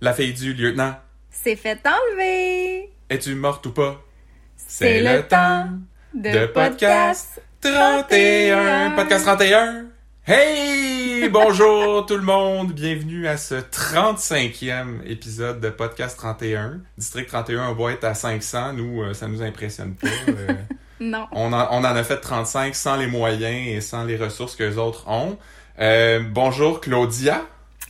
La fille du lieutenant. C'est fait enlever. Es-tu morte ou pas? C'est le temps de podcast 31. Podcast 31. Hey! Bonjour tout le monde! Bienvenue à ce 35e épisode de Podcast 31. District 31, on va être à 500. Nous, euh, ça nous impressionne pas. Euh, Non. on, en, on en a fait 35 sans les moyens et sans les ressources que les autres ont. Euh, bonjour Claudia.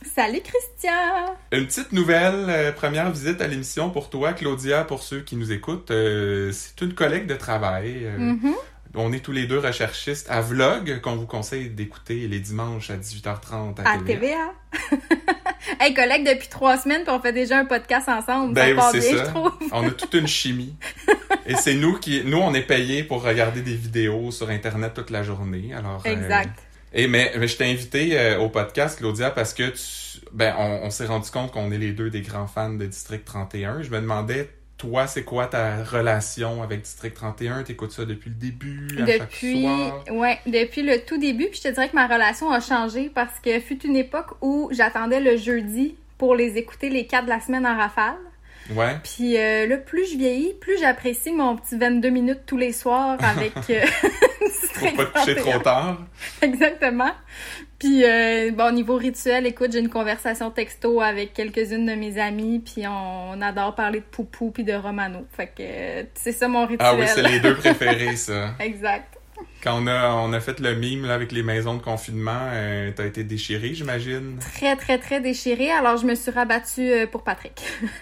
Salut Christian. Une petite nouvelle, euh, première visite à l'émission pour toi, Claudia, pour ceux qui nous écoutent. Euh, c'est une collègue de travail. Euh, Mhm. On est tous les deux recherchistes à Vlog, qu'on vous conseille d'écouter les dimanches à 18h30 à, À TVA. hey, collègue, depuis trois semaines, puis on fait déjà un podcast ensemble. Ben ça oui, bien, ça. je trouve. On a toute une chimie. Et c'est nous qui... Nous, on est payés pour regarder des vidéos sur Internet toute la journée. Alors, Exact. Et mais, mais je t'ai invité euh, au podcast, Claudia, parce que tu, ben, on, on s'est rendu compte qu'on est les deux des grands fans de District 31. Je me demandais, toi, c'est quoi ta relation avec District 31? T'écoutes ça depuis le début, à chaque Depuis, soir? ouais, depuis le tout début, puis je te dirais que ma relation a changé parce que fut une époque où j'attendais le jeudi pour les écouter les quatre de la semaine en rafale. Ouais. Puis euh, là, plus je vieillis, plus j'apprécie mon petit 22 minutes tous les soirs avec euh, Pour pas te coucher 31. trop tard. Exactement. Puis, euh, bon, niveau rituel, écoute, j'ai une conversation texto avec quelques-unes de mes amies, puis on, on adore parler de poupou puis de romano. Fait que euh, c'est ça mon rituel. Ah oui, c'est les deux préférés, ça. exact. Quand on a, on a fait le mime là, avec les maisons de confinement, euh, t'as été déchiré, j'imagine? Très, très, très déchiré. Alors, je me suis rabattue euh, pour Patrick.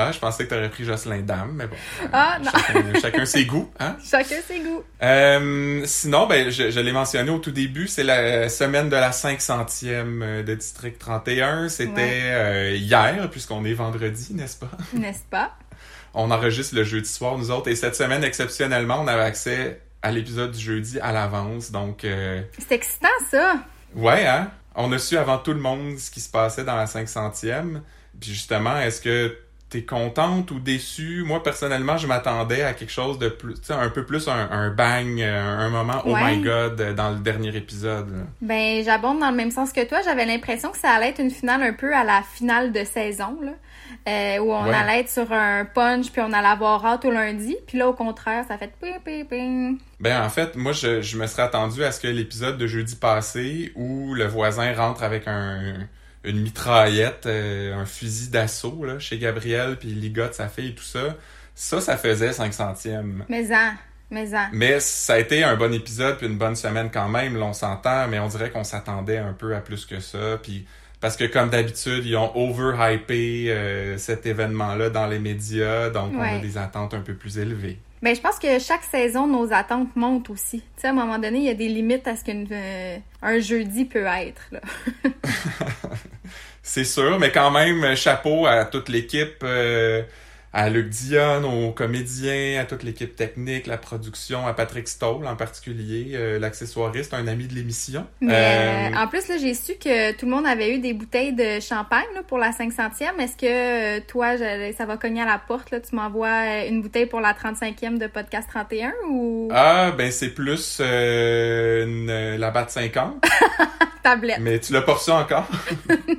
Ah, je pensais que t'aurais pris Jocelyn Dame, mais bon. euh, Ah, non. Chacun, chacun ses goûts, hein? Chacun ses goûts. Euh, sinon, ben, je, je l'ai mentionné au tout début, c'est la semaine de la 500e euh, de District 31. C'était Ouais. euh, hier, puisqu'on est vendredi, n'est-ce pas? N'est-ce pas? On enregistre le jeudi soir, nous autres. Et cette semaine, exceptionnellement, on avait accès à l'épisode du jeudi à l'avance. Donc, euh, C'est excitant, ça. ouais, hein? On a su avant tout le monde ce qui se passait dans la 500e. Puis justement, est-ce que t'es contente ou déçue? Moi, personnellement, je m'attendais à quelque chose de plus, tu sais, un peu plus un, un bang, un, un moment oh my god euh, dans le dernier épisode. Ben, j'abonde dans le même sens que toi. J'avais l'impression que ça allait être une finale un peu à la finale de saison, là. Euh, où on Ouais. allait être sur un punch, puis on allait avoir hâte au lundi. Puis là, au contraire, ça fait ping, ping, ping. Ben en fait, moi je, je me serais attendu à ce que l'épisode de jeudi passé où le voisin rentre avec un une mitraillette, euh, un fusil d'assaut là chez Gabriel puis il ligote sa fille et tout ça, ça ça faisait 500e. Mais en, mais en. Mais ça a été un bon épisode puis une bonne semaine quand même, là on s'entend, mais on dirait qu'on s'attendait un peu à plus que ça puis parce que comme d'habitude, ils ont overhypé euh, cet événement-là dans les médias, donc on a des attentes un peu plus élevées. Ben, je pense que chaque saison, nos attentes montent aussi. Tu sais, à un moment donné, il y a des limites à ce qu'un un jeudi peut être. C'est sûr, mais quand même, chapeau à toute l'équipe, euh, à Luc Dion, aux comédiens, à toute l'équipe technique, la production, à Patrick Stoll en particulier, euh, l'accessoiriste, un ami de l'émission. Mais Euh, euh, en plus, là, j'ai su que tout le monde avait eu des bouteilles de champagne là, pour la 500e. Est-ce que euh, toi, ça va cogner à la porte? Là, tu m'envoies une bouteille pour la 35e de Podcast 31 ou? Ah, ben c'est plus une, la batte 50, tablette? mais tu l'as pas reçu encore?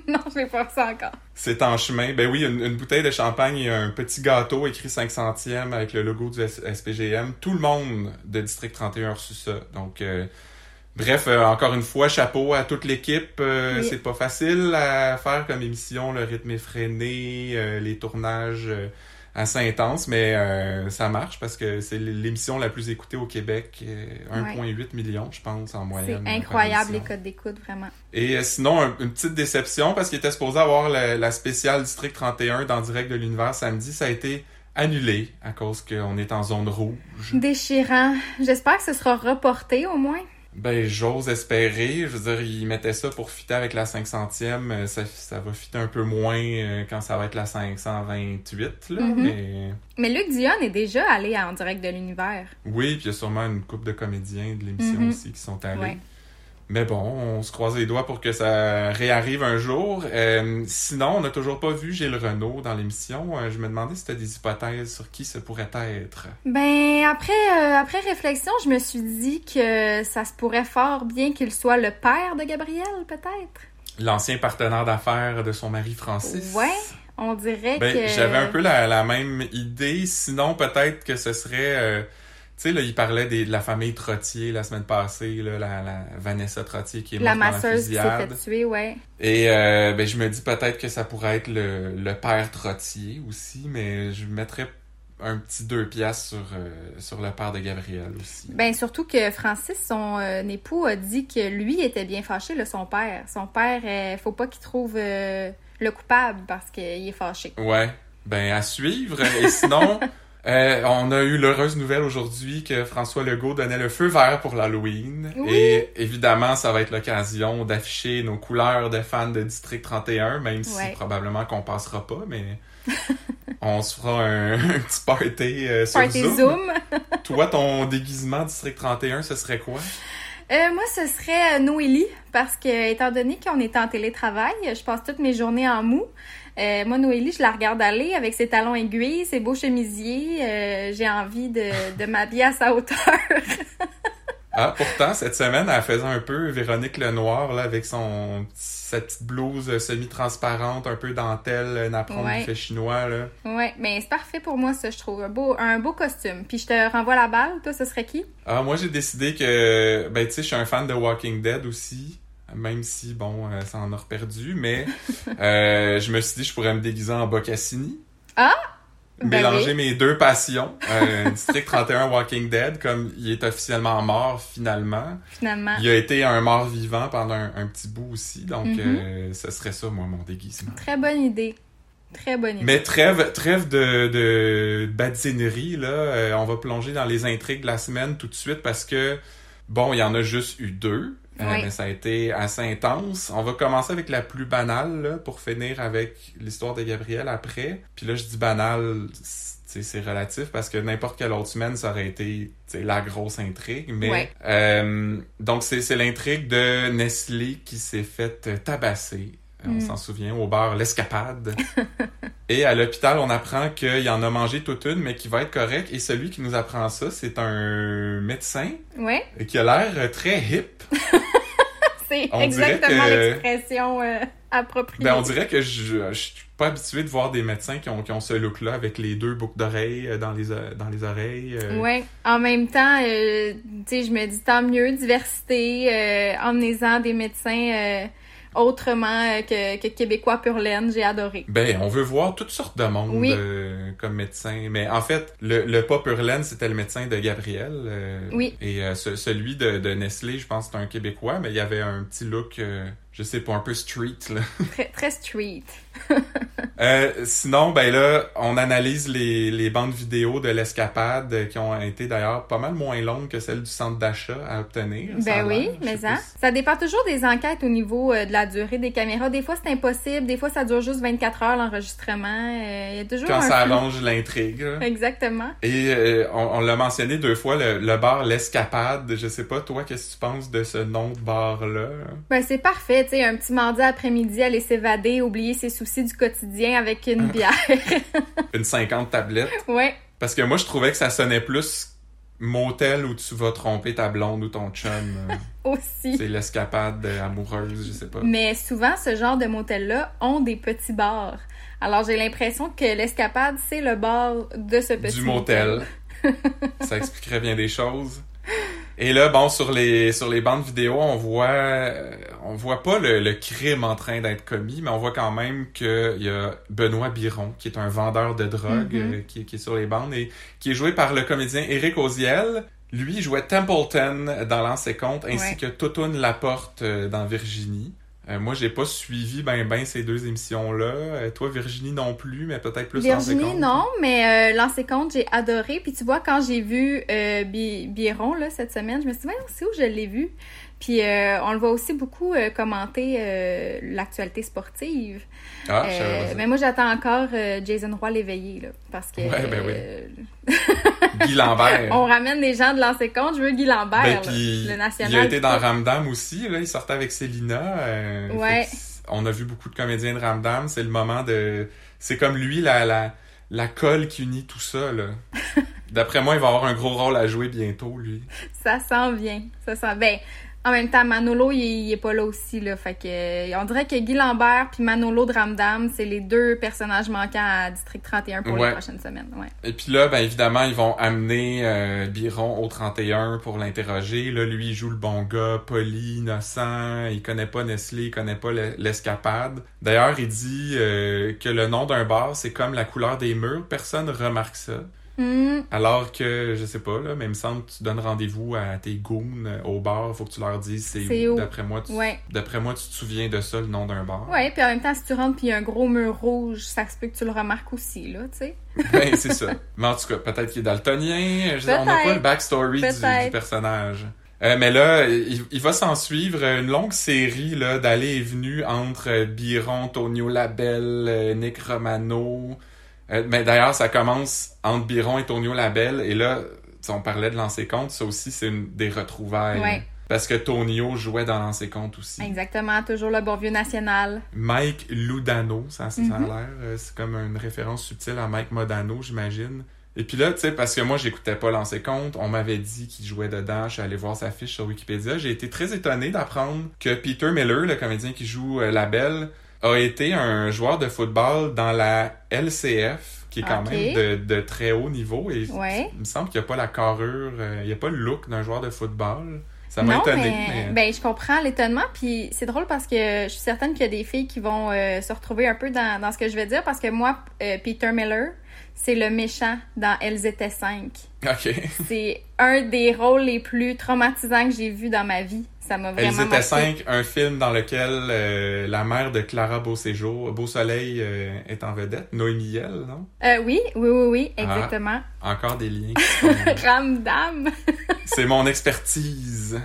non, je vais pas ça encore. C'est en chemin. Ben oui, une, une bouteille de champagne et un petit gâteau écrit 500e avec le logo du SPGM. Tout le monde de District 31 a reçu ça. Donc, euh, bref, euh, encore une fois, chapeau à toute l'équipe. Euh, Oui. C'est pas facile à faire comme émission. Le rythme euh, les tournages assez intenses, mais euh, ça marche parce que c'est l'émission la plus écoutée au Québec. euh, 1,8 million, je pense, en C'est moyenne. par incroyable les codes d'écoute, vraiment. Et euh, sinon, un- une petite déception parce qu'il était supposé avoir la, la spéciale District 31 dans Direct de l'Univers samedi. Ça a été annulé à cause qu'on est en zone rouge. Déchirant. J'espère que ce sera reporté au moins. Ben, j'ose espérer. Je veux dire, ils mettaient ça pour fitter avec la 500e. Euh, Ça, ça va fitter un peu moins euh, quand ça va être la 528, là. Mhm. Mais Mais Luc Dion est déjà allé en direct de l'univers. oui, puis il y a sûrement une couple de comédiens de l'émission Mhm. aussi qui sont allés. Ouais. Mais bon, on se croise les doigts pour que ça réarrive un jour. Euh, sinon, on n'a toujours pas vu Gilles Renault dans l'émission. Euh, je me demandais si tu as des hypothèses sur qui ce pourrait être. Ben, après, euh, après réflexion, je me suis dit que ça se pourrait fort bien qu'il soit le père de Gabriel, peut-être. L'ancien partenaire d'affaires de son mari Francis. Ouais, On dirait Ben, que... j'avais un peu la, la même idée. Sinon, peut-être que ce serait... tu sais, là, il parlait des- de la famille Trottier la semaine passée, là, la, la Vanessa Trottier qui est La morte dans la masseuse qui s'est fait tuer, ouais. Et euh, ben, je me dis peut-être que ça pourrait être le, le père Trottier aussi, mais je mettrais un petit deux piastres sur, euh, sur le père de Gabriel aussi. Ben surtout que Francis, son euh, époux, a dit que lui était bien fâché, là, son père. Son père, euh, faut pas qu'il trouve le coupable parce qu'il est fâché. Ouais, ben à suivre. Et sinon, euh, on a eu l'heureuse nouvelle aujourd'hui que François Legault donnait le feu vert pour l'Halloween. Oui. Et évidemment, ça va être l'occasion d'afficher nos couleurs de fans de District 31, même si probablement qu'on passera pas, mais on se fera un, un petit party euh, sur Party Zoom. Zoom. Toi, ton déguisement District 31, ce serait quoi? Euh, moi, ce serait Noélie, parce que, étant donné qu'on est en télétravail, je passe toutes mes journées en mou. Euh, moi, Noélie, je la regarde aller avec ses talons aiguilles, ses beaux chemisiers. Euh, J'ai envie de, de m'habiller à sa hauteur. Ah, pourtant, cette semaine, elle faisait un peu Véronique Lenoir, là, avec son, sa petite blouse semi-transparente, un peu dentelle, napperon Ouais. buffet chinois, là. ouais, mais c'est parfait pour moi, ça, je trouve. Un beau, un beau costume. Puis je te renvoie la balle. Toi, ce serait qui? Ah, moi, j'ai décidé que, ben, tu sais, je suis un fan de Walking Dead aussi. Même si, bon, euh, ça en a reperdu, mais euh, je me suis dit je pourrais me déguiser en Boccassini. Ah! Ben Mélanger oui. mes deux passions. Euh, District 31 Walking Dead, comme il est officiellement mort finalement. Finalement. Il a été un mort vivant pendant un, un petit bout aussi, donc Mhm. euh, ce serait ça, moi, mon déguisement. Très bonne idée. Très bonne idée. Mais trêve, trêve de, de badinerie, là. Euh, on va plonger dans les intrigues de la semaine tout de suite parce que, bon, il y en a juste eu deux. Euh, Oui. mais ça a été assez intense. On va commencer avec la plus banale, là, pour finir avec l'histoire de Gabriel après. Puis là, je dis banale, c'est c'est relatif parce que n'importe quelle autre semaine, ça aurait été la grosse intrigue. Mais euh, donc, c'est c'est l'intrigue de Nestlé qui s'est faite tabasser. On Mm. s'en souvient, au bar L'Escapade. Et à l'hôpital, on apprend qu'il en a mangé toute une, mais qu'il va être correct. Et celui qui nous apprend ça, c'est un médecin Ouais, qui a l'air très hip. c'est exactement que- l'expression euh, appropriée. Ben, on dirait que je, je suis pas habitué de voir des médecins qui ont, qui ont ce look-là avec les deux boucles d'oreilles euh, dans les, o- dans les oreilles. euh. Ouais. En même temps, euh, tu sais, je me dis tant mieux, diversité, euh, emmenez-en des médecins euh, autrement euh, que, que québécois pur laine, j'ai adoré. Ben, on veut voir toutes sortes de monde Oui. euh, comme médecin. Mais en fait, le, le pas Purlaine, c'était le médecin de Gabriel. euh, Oui. Et euh, ce- celui de, de Nestlé, je pense c'est un Québécois, mais il y avait un petit look, je sais pas, un peu street. Là. Très, très street. Euh, sinon, ben là, on analyse les, les bandes vidéo de l'escapade qui ont été d'ailleurs pas mal moins longues que celles du centre d'achat à obtenir. ça Ben oui, mais pas hein. Ça dépend toujours des enquêtes au niveau euh, de la durée des caméras. Des fois, c'est impossible. Des fois, ça dure juste 24 heures l'enregistrement. Euh, Il y a toujours Quand un ça allonge l'intrigue. Exactement. Et euh, on, on l'a mentionné deux fois, le, le bar L'Escapade. Je sais pas, toi, qu'est-ce que tu penses de ce nom de bar-là? Ben, c'est parfait, tu sais, un petit mardi après-midi, aller s'évader, oublier ses soucis du quotidien avec une bière. Une 50 tablettes? ouais. Parce que moi, je trouvais que ça sonnait plus motel où tu vas tromper ta blonde ou ton chum. euh, Aussi. c'est l'escapade amoureuse, je sais pas. Mais souvent, ce genre de motel-là ont des petits bars. Alors, j'ai l'impression que l'escapade, c'est le bar de ce petit du motel. ça expliquerait bien des choses. Et là, bon, sur les sur les bandes vidéo, on voit euh, on voit pas le, le crime en train d'être commis, mais on voit quand même qu'il y a Benoît Biron, qui est un vendeur de drogue, Mhm. euh, qui, qui est sur les bandes et qui est joué par le comédien Eric Oziel. Lui il jouait Templeton dans L'Ancien Compte, ainsi Ouais. que Totoun Laporte euh, dans Virginie. Euh, moi, j'ai pas suivi ben ben ces deux émissions-là. Euh, toi, Virginie non plus, mais peut-être plus L'Ancien Virginie, non, mais euh, Lancé compte, j'ai adoré. Puis tu vois, quand j'ai vu Bi- Biron là, cette semaine, je me suis dit, Voyons, c'est où je l'ai vu? Puis euh, on le voit aussi beaucoup euh, commenter euh, l'actualité sportive. Ah, mais moi, j'attends encore Jason Roy l'éveillé, là. Parce que Ouais, ben oui. Guy Lambert. on ramène des gens de Lancé compte. Je veux Guy Lambert, Ben, là, le national. il a été dans. Ramdam aussi, là, il sortait avec Célina. Ouais. on a vu beaucoup de comédiens de Ramdam, c'est le moment de... C'est comme lui, la, la, la colle qui unit tout ça, là. D'après moi, il va avoir un gros rôle à jouer bientôt, lui. Ça s'en vient. Ça s'en... Ben, En même temps, Manolo, il, il est pas là aussi, là. Fait que, on dirait que Guy Lambert puis Manolo de Ramdam, c'est les deux personnages manquants à District 31 pour Ouais. les prochaines semaines. Ouais. Et puis là, ben évidemment, ils vont amener euh, Biron au 31 pour l'interroger. Là, lui, il joue le bon gars, poli, innocent. Il connaît pas Nestlé, il connaît pas le- l'escapade. D'ailleurs, il dit euh, que le nom d'un bar, c'est comme la couleur des murs. Personne remarque ça. Hmm, Alors que, je sais pas, là, mais il me semble que tu donnes rendez-vous à tes goons euh, au bar. Faut que tu leur dises c'est où? D'après moi, tu... ouais. D'après moi, tu te souviens de ça, le nom d'un bar. Ouais, puis en même temps, si tu rentres puis il y a un gros mur rouge, ça se peut que tu le remarques aussi, là, tu sais. Ben, c'est ça. Mais en tout cas, peut-être qu'il est daltonien. Je- on n'a pas le backstory du, du personnage. Euh, mais là, il, il va s'en suivre une longue série là d'allées et venues entre euh, Biron, Tonio Labelle, Nick Romano. Euh, mais d'ailleurs, ça commence entre Biron et Tonio Labelle. Et là, on parlait de lancer compte. Ça aussi, c'est une des retrouvailles. Ouais. Parce que Tonio jouait dans lancer compte aussi. Exactement, toujours le bon vieux national. Mike Ludano, ça, ça, ça a Mhm. l'air. euh, C'est comme une référence subtile à Mike Modano, j'imagine. Et puis là, tu sais, parce que moi, j'écoutais pas Lancer Compte, on m'avait dit qu'il jouait dedans, je suis allé voir sa fiche sur Wikipédia. J'ai été très étonné d'apprendre que Peter Miller, le comédien qui joue euh, la Belle, a été un joueur de football dans la LCF, qui est quand même de, de très haut niveau. Et Ouais. il me semble qu'il n'y a pas la carrure, euh, il n'y a pas le look d'un joueur de football. Ça m'a étonné. mais, mais- ben je comprends l'étonnement, puis c'est drôle parce que je suis certaine qu'il y a des filles qui vont euh, se retrouver un peu dans, dans ce que je vais dire parce que moi, euh, Peter Miller, c'est le méchant dans Elles étaient cinq. Ok. C'est un des rôles les plus traumatisants que j'ai vu dans ma vie. Ça m'a vraiment Elles étaient cinq, un film dans lequel euh, la mère de Clara Beauséjour, Beau Soleil euh, est en vedette, Noémie Hiel, non? Euh, oui, oui, oui, oui, Ah. exactement. Encore des liens. sont- Ramdam. C'est mon expertise.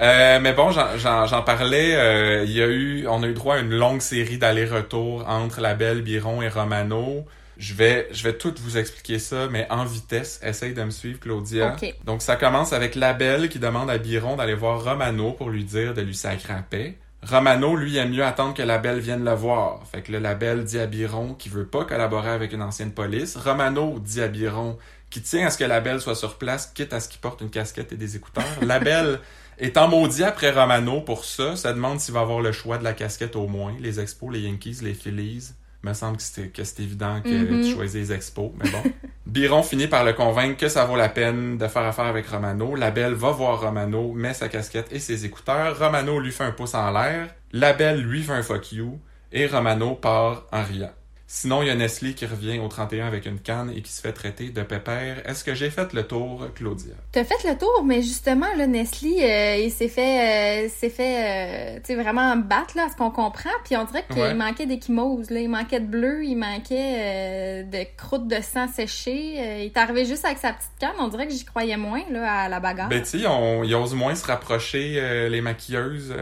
Euh, mais bon, j'en- parlais. Il y a eu, on a eu droit à une longue série d'allers-retours entre la belle Biron et Romano. Je vais, je vais tout vous expliquer ça, mais en vitesse. Essaye de me suivre, Claudia. Donc, ça commence avec la belle qui demande à Biron d'aller voir Romano pour lui dire de lui sacrer la paix. Romano, lui, aime mieux attendre que la belle vienne le voir. Fait que le label dit à Biron qu'il veut pas collaborer avec une ancienne police. Romano dit à Biron qu'il tient à ce que la belle soit sur place, quitte à ce qu'il porte une casquette et des écouteurs. La belle étant maudit après Romano pour ça, ça demande s'il va avoir le choix de la casquette au moins. Les Expos, les Yankees, les Phillies. Il me semble que c'est évident que Mhm. tu choisis les Expos, mais bon. Biron finit par le convaincre que ça vaut la peine de faire affaire avec Romano. La belle va voir Romano, met sa casquette et ses écouteurs. Romano lui fait un pouce en l'air. La belle lui fait un fuck you. Et Romano part en riant. Sinon, il y a Nestlé qui revient au 31 avec une canne et qui se fait traiter de pépère. Est-ce que j'ai fait le tour, Claudia? T'as fait le tour, mais justement, là, Nestlé, euh, il s'est fait, euh, s'est fait, euh, tu sais, vraiment battre, là, à ce qu'on comprend. Puis on dirait qu'il Ouais. manquait d'échymose, là. Il manquait de bleu, il manquait de croûte de sang séchée. Il est arrivé juste avec sa petite canne. On dirait que j'y croyais moins, là, à la bagarre. Ben, tu sais, ils osent moins se rapprocher, les maquilleuses,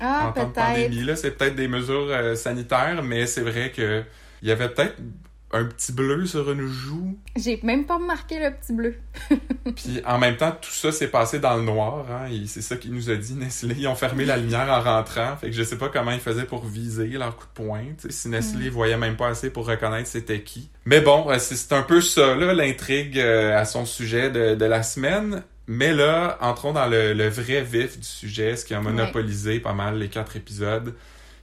ah, en temps de pandémie. Là, c'est peut-être des mesures sanitaires, mais c'est vrai que il y avait peut-être un petit bleu sur une joue. J'ai même pas remarqué le petit bleu. Puis en même temps, tout ça s'est passé dans le noir. Hein, et c'est ça qu'il nous a dit, Nestlé. Ils ont fermé la lumière en rentrant. Fait que je sais pas comment ils faisaient pour viser leur coup de sais, si Nestlé voyait même pas assez pour reconnaître c'était qui. Mais bon, euh, c'est un peu ça, là, l'intrigue euh, à son sujet de, de la semaine. Mais là, entrons dans le, le vrai vif du sujet, ce qui a monopolisé pas mal les quatre épisodes.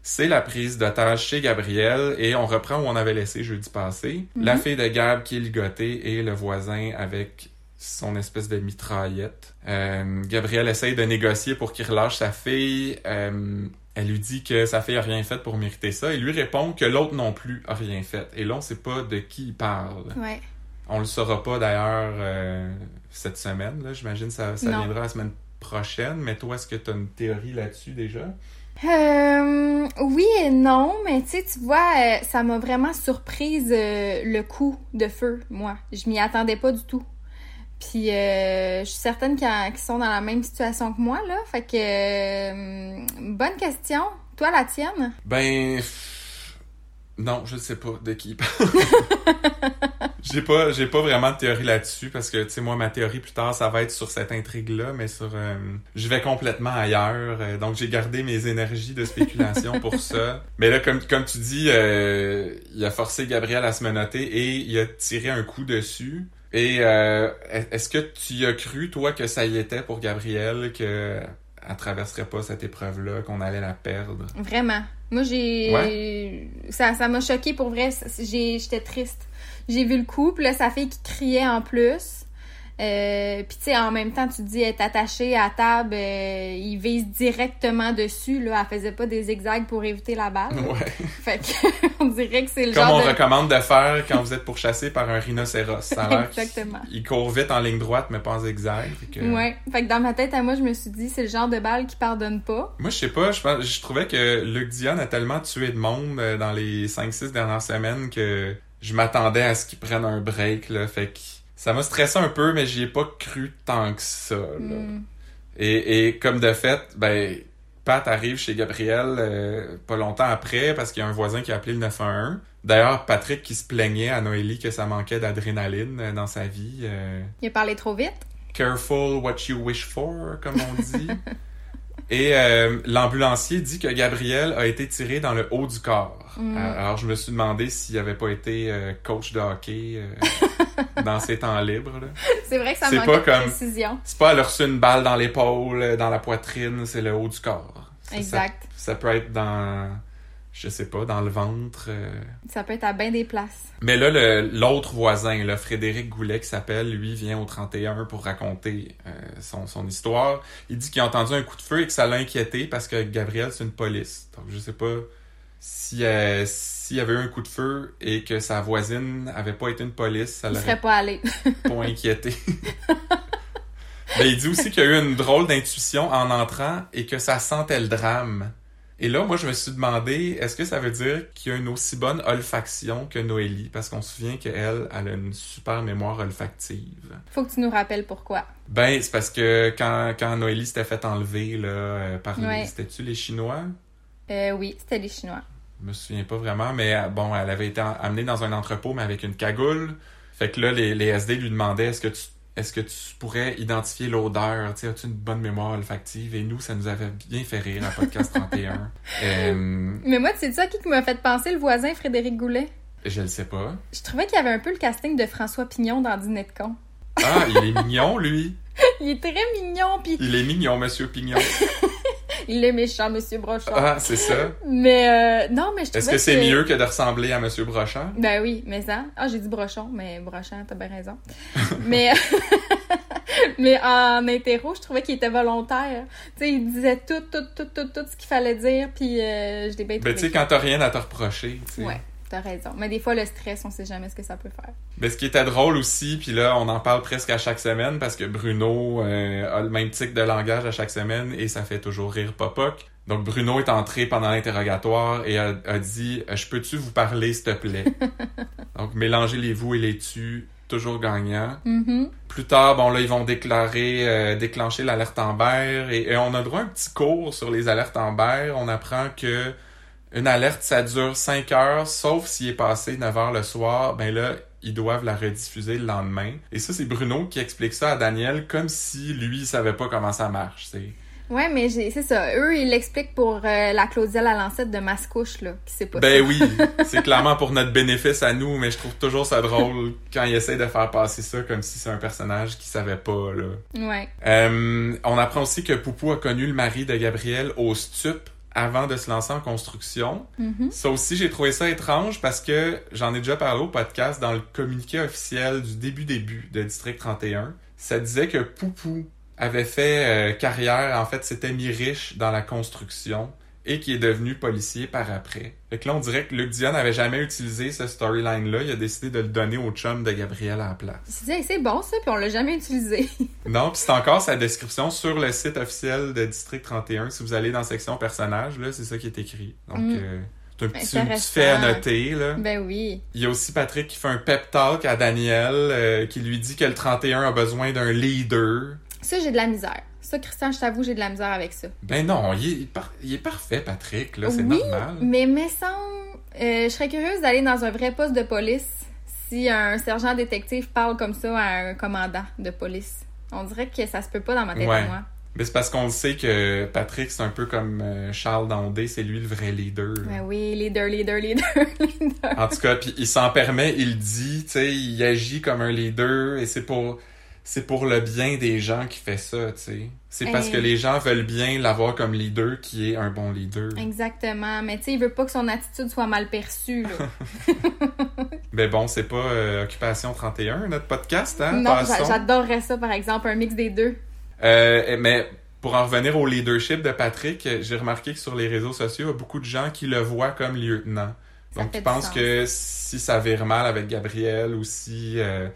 C'est la prise d'otage chez Gabriel et on reprend où on avait laissé jeudi passé. Mhm. La fille de Gab qui est ligotée et le voisin avec son espèce de mitraillette. Euh, Gabriel essaye de négocier pour qu'il relâche sa fille. Euh, elle lui dit que sa fille a rien fait pour mériter ça. Il lui répond que l'autre non plus a rien fait. Et là, on sait pas de qui il parle. Ouais. On le saura pas d'ailleurs euh, cette semaine. Là. J'imagine que ça, ça viendra la semaine prochaine. Mais toi, est-ce que tu as une théorie là-dessus déjà? Euh, oui et non, mais tu sais, tu vois, euh, ça m'a vraiment surprise euh, le coup de feu, moi. Je m'y attendais pas du tout. Puis euh, je suis certaine qu'ils sont dans la même situation que moi, là. Fait que, bonne question. Toi, la tienne? Ben. Non, je sais pas de qui il parle. j'ai pas, j'ai pas vraiment de théorie là-dessus parce que, tu sais, moi, ma théorie plus tard, ça va être sur cette intrigue-là, mais sur. euh, je vais complètement ailleurs. euh, donc, j'ai gardé mes énergies de spéculation pour ça. Mais là, comme, comme tu dis, euh, il a forcé Gabriel à se menotter et il a tiré un coup dessus. Et euh, est-ce que tu y as cru, toi, que ça y était pour Gabriel, que elle traverserait pas cette épreuve-là, qu'on allait la perdre? Vraiment. Moi, j'ai. Ça, ça m'a choqué pour vrai. J'étais triste. J'ai vu le couple, sa fille qui criait en plus. Euh, puis tu sais, en même temps, tu te dis, elle est attachée à table, euh, il vise directement dessus, là. Elle faisait pas des zigzags pour éviter la balle. Ouais. Fait que, on dirait que c'est le Comme genre on de... recommande de faire quand vous êtes pourchassé par un rhinocéros. Ça a Exactement. Il court vite en ligne droite, mais pas en zigzag. fait que- Ouais. Fait que dans ma tête, à moi, je me suis dit, c'est le genre de balle qui pardonne pas. Moi, je sais pas, je, je trouvais que Luc Dion a tellement tué de monde euh, dans les 5-6 dernières semaines que je m'attendais à ce qu'il prenne un break, là. Fait que ça m'a stressé un peu, mais j'y ai pas cru tant que ça, là. Hmm. Et, et comme de fait, ben, Pat arrive chez Gabriel euh, pas longtemps après parce qu'il y a un voisin qui a appelé le 911. D'ailleurs, Patrick qui se plaignait à Noélie que ça manquait d'adrénaline euh, dans sa vie. euh, Il a parlé trop vite? Careful what you wish for, comme on dit. Et euh, l'ambulancier dit que Gabriel a été tiré dans le haut du corps. Mm. Euh, Alors je me suis demandé s'il avait pas été coach de hockey dans ses temps libres. C'est vrai que ça manque pas de comme- précision. C'est pas elle a reçu une balle dans l'épaule, euh, dans la poitrine, c'est le haut du corps. Exact. Ça, ça peut être dans, je sais pas, dans le ventre. euh. Ça peut être à bien des places. Mais là, l'autre voisin, là, Frédéric Goulet, qui s'appelle, lui, vient au 31 pour raconter euh, son, son histoire. Il dit qu'il a entendu un coup de feu et que ça l'a inquiété parce que Gabriel, c'est une police. Donc, je sais pas si euh, s'il y avait eu un coup de feu et que sa voisine avait pas été une police, ça l'aurait serait pas allé. pas inquiété. Mais il dit aussi qu'il y a eu une drôle d'intuition en entrant et que ça sentait le drame. Et là, moi, je me suis demandé, est-ce que ça veut dire qu'il y a une aussi bonne olfaction que Noélie? Parce qu'on se souvient qu'elle, elle a une super mémoire olfactive. Faut que tu nous rappelles pourquoi. Ben, c'est parce que quand, quand Noélie s'était fait enlever là, euh, par. Ouais. C'était-tu les Chinois? Euh, oui, c'était les Chinois. Je me souviens pas vraiment, mais euh, bon, elle avait été en- amenée dans un entrepôt, mais avec une cagoule. Fait que là, les, les SD lui demandaient est-ce que tu est-ce que tu pourrais identifier l'odeur? Tu sais, as-tu une bonne mémoire olfactive? Et nous, ça nous avait bien fait rire à Podcast 31. Euh, Mais moi, tu sais ça qui m'a fait penser le voisin Frédéric Goulet? je le sais pas. Je trouvais qu'il y avait un peu le casting de François Pignon dans Dîner de con. Ah, il est mignon, lui. Il est très mignon, puis Il est mignon, Monsieur Pignon. il est méchant, Monsieur Brochon. Ah, c'est ça. Mais euh, non, mais je trouvais Est-ce que c'est mieux que de ressembler à Monsieur Brochant? Ben oui, mais ça. Ah, j'ai dit brochon, mais brochant, t'as bien raison. mais mais en interro, je trouvais qu'il était volontaire. Tu sais, il disait tout, tout, tout, tout, tout ce qu'il fallait dire, puis euh, je l'ai bien Ben, tu sais, quand t'as rien à te reprocher, tu sais. Ouais, t'as raison. Mais des fois, le stress, on sait jamais ce que ça peut faire. Ben, ce qui était drôle aussi, puis là, on en parle presque à chaque semaine parce que Bruno euh, a le même tic de langage à chaque semaine et ça fait toujours rire Popoc. Donc Bruno est entré pendant l'interrogatoire et a, a dit Je peux-tu vous parler, s'il te plaît? Donc mélangez les vous et les tu, toujours gagnant. Mhm. Plus tard, bon là, ils vont déclarer, euh, déclencher l'alerte Amber et, et on a droit à un petit cours sur les alertes Amber. On apprend que une alerte, ça dure 5 heures, sauf s'il est passé 9 heures le soir, ben là, ils doivent la rediffuser le lendemain. Et ça, c'est Bruno qui explique ça à Daniel comme si lui, il savait pas comment ça marche, sais. Ouais, mais j'ai- c'est ça. Eux, ils l'expliquent pour euh, la Claudielle à l'ancêtre de Mascouche, là, qui sait pas Ben ça. oui, c'est clairement pour notre bénéfice à nous, mais je trouve toujours ça drôle quand il essaie de faire passer ça comme si c'est un personnage qui savait pas, là. Ouais. Euh, on apprend aussi que Poupou a connu le mari de Gabriel au stup avant de se lancer en construction. Mhm. Ça aussi, j'ai trouvé ça étrange parce que j'en ai déjà parlé au podcast dans le communiqué officiel du début-début de District 31. Ça disait que Poupou avait fait euh, carrière, en fait, s'était mis riche dans la construction et qui est devenu policier par après. Fait que là, on dirait que Luc Dion n'avait jamais utilisé ce storyline-là. Il a décidé de le donner au chum de Gabriel à la place. C'est bon ça, puis on l'a jamais utilisé. Non, puis c'est encore sa description sur le site officiel de District 31. Si vous allez dans la section personnages, là, c'est ça qui est écrit. Donc, Mm. euh, c'est un petit, fait à noter, là. ben oui. Il y a aussi Patrick qui fait un pep talk à Daniel, euh, qui lui dit que le 31 a besoin d'un leader. Ça, j'ai de la misère. Ça, Christian, je t'avoue, j'ai de la misère avec ça. Ben non, il est, par- il est parfait, Patrick, là, c'est Oui, normal. Mais me semble, euh, je serais curieuse d'aller dans un vrai poste de police si un sergent détective parle comme ça à un commandant de police. On dirait que ça se peut pas dans ma tête Ouais. à moi. Mais c'est parce qu'on le sait que Patrick, c'est un peu comme euh, Charles Dandé, c'est lui le vrai leader. Ben oui, leader, leader, leader, leader. En tout cas, puis il s'en permet, il dit, tu sais, il agit comme un leader et c'est pour c'est pour le bien des gens qui fait ça, tu sais. C'est parce Hey. que les gens veulent bien l'avoir comme leader qui est un bon leader. Exactement. Mais tu sais, il veut pas que son attitude soit mal perçue, là. Mais bon, c'est pas euh, Occupation 31, notre podcast, hein? non, j'adorerais ça, par exemple, un mix des deux. Euh, mais pour en revenir au leadership de Patrick, j'ai remarqué que sur les réseaux sociaux, il y a beaucoup de gens qui le voient comme lieutenant. Ça Donc, ils pensent que si ça vire mal avec Gabrielle ou si euh,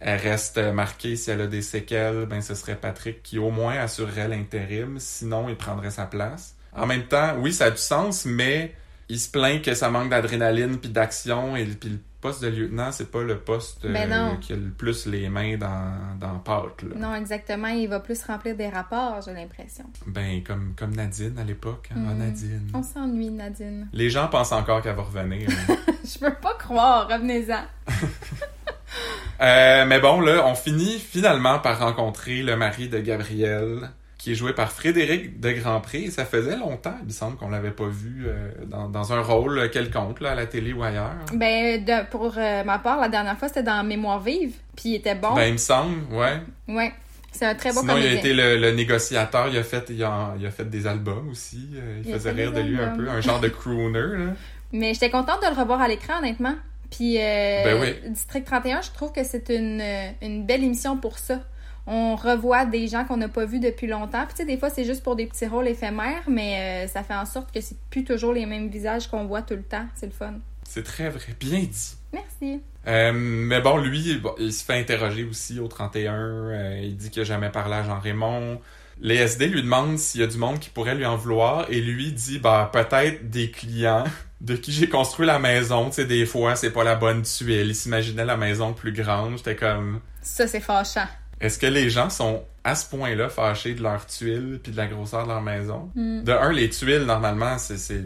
elle reste marquée, si elle a des séquelles, ben ce serait Patrick qui au moins assurerait l'intérim. Sinon, il prendrait sa place. En même temps, oui, ça a du sens, mais il se plaint que ça manque d'adrénaline puis d'action et puis le poste de lieutenant, c'est pas le poste euh, Ben non. qui a le plus les mains dans, dans Pâques, là. Non, exactement. Il va plus remplir des rapports, j'ai l'impression. Ben, comme, comme Nadine à l'époque. Hein? Ah, Mm. Nadine. On s'ennuie, Nadine. Les gens pensent encore qu'elle va revenir. hein. Je peux pas croire. Revenez-en. Euh, mais bon, là, on finit finalement par rencontrer le mari de Gabrielle, qui est joué par Frédéric de Grandpré. Et ça faisait longtemps, il me semble, qu'on l'avait pas vu euh, dans, dans un rôle quelconque, là, à la télé ou ailleurs. Ben, de- pour euh, ma part, la dernière fois, c'était dans Mémoire vive. Puis il était bon. Ben, il me semble, ouais. Ouais. C'est un très bon Sinon, il a été le, le négociateur, il a, fait, il, a, il a fait des albums aussi. il, faisait rire de lui un peu, un genre de crooner, là. Mais j'étais contente de le revoir à l'écran, honnêtement. Puis, euh, Ben oui. District 31, je trouve que c'est une, euh, une belle émission pour ça. On revoit des gens qu'on n'a pas vus depuis longtemps. Puis, tu sais, des fois, c'est juste pour des petits rôles éphémères, mais euh, ça fait en sorte que c'est plus toujours les mêmes visages qu'on voit tout le temps. C'est le fun. C'est très vrai. Bien dit. Merci. Euh, mais bon, lui, bon, il se fait interroger aussi au 31. euh, il dit qu'il a jamais parlé à Jean-Raymond. Les SD lui demandent s'il y a du monde qui pourrait lui en vouloir. Et lui dit, bah, peut-être des clients de qui j'ai construit la maison. Tu sais, des fois, c'est pas la bonne tuile. Il s'imaginait la maison plus grande. J'étais comme, Ça, c'est fâchant. est-ce que les gens sont à ce point-là fâchés de leur tuile puis de la grosseur de leur maison? Mm. De un, les tuiles, normalement, c'est c'est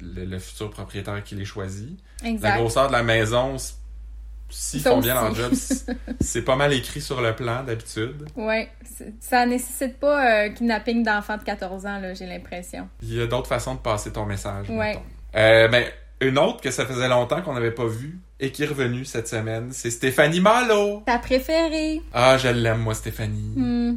le, le futur propriétaire qui les choisit. La Exact. grosseur de la maison, c- s'ils font bien leur job, c'est pas mal écrit sur le plan d'habitude. C'est- Ça nécessite pas un kidnapping d'enfants de 14 ans, là, j'ai l'impression. Il y a d'autres façons de passer ton message. Mettons. Euh, mais une autre que ça faisait longtemps qu'on n'avait pas vue et qui est revenue cette semaine, c'est Stéphanie Malo. Ta préférée? Ah, je l'aime, moi, Stéphanie. Hmm.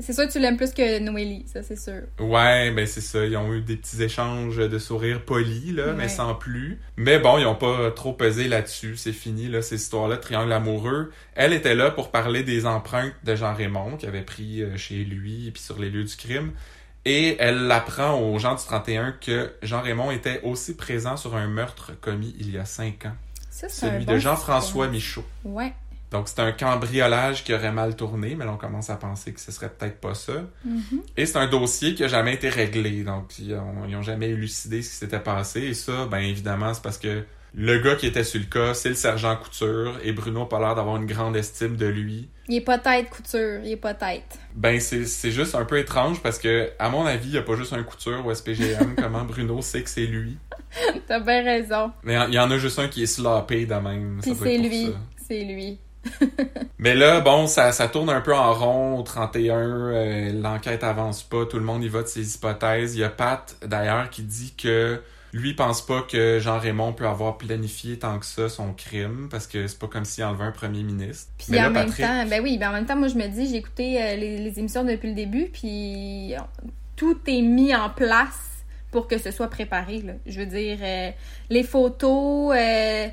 C'est sûr que tu l'aimes plus que Noélie, ça c'est sûr. Ouais, ben c'est ça. Ils ont eu des petits échanges de sourires polis, là, mais sans plus. Mais bon, ils ont pas trop pesé là-dessus. C'est fini, là, ces histoires-là triangle amoureux. Elle était là pour parler des empreintes de Jean Raymond qu'il avait pris euh, chez lui et puis sur les lieux du crime. Et elle apprend aux gens du 31 que Jean Raymond était aussi présent sur un meurtre commis il y a cinq ans. Ça, un Celui bon de Jean-François. Michaud. Ouais. Donc c'est un cambriolage qui aurait mal tourné, mais là on commence à penser que ce serait peut-être pas ça. Mhm. Et c'est un dossier qui a jamais été réglé, donc ils ont, ils ont jamais élucidé ce qui s'était passé. Et ça, ben évidemment, c'est parce que le gars qui était sur le cas, c'est le sergent Couture, et Bruno a pas l'air d'avoir une grande estime de lui. Il est pas tête couture, il est pas tête. Ben c'est juste un peu étrange parce que, à mon avis, il y a pas juste un Couture ou SPGM. comment Bruno sait que c'est lui? T'as bien raison. Mais il y en a juste un qui est sloppé de même. Puis c'est lui. C'est lui. Mais là, bon, ça, ça tourne un peu en rond au 31. euh, L'enquête avance pas. Tout le monde y va de ses hypothèses. Il y a Pat, d'ailleurs, qui dit que lui il pense pas que Jean-Raymond peut avoir planifié tant que ça son crime parce que c'est pas comme s'il enlevait un premier ministre. Puis Mais là, en même Patrick- temps, ben oui, ben en même temps, moi je me dis, j'ai écouté euh, les, les émissions depuis le début, puis tout est mis en place pour que ce soit préparé. Là. Je veux dire, euh, les photos, euh,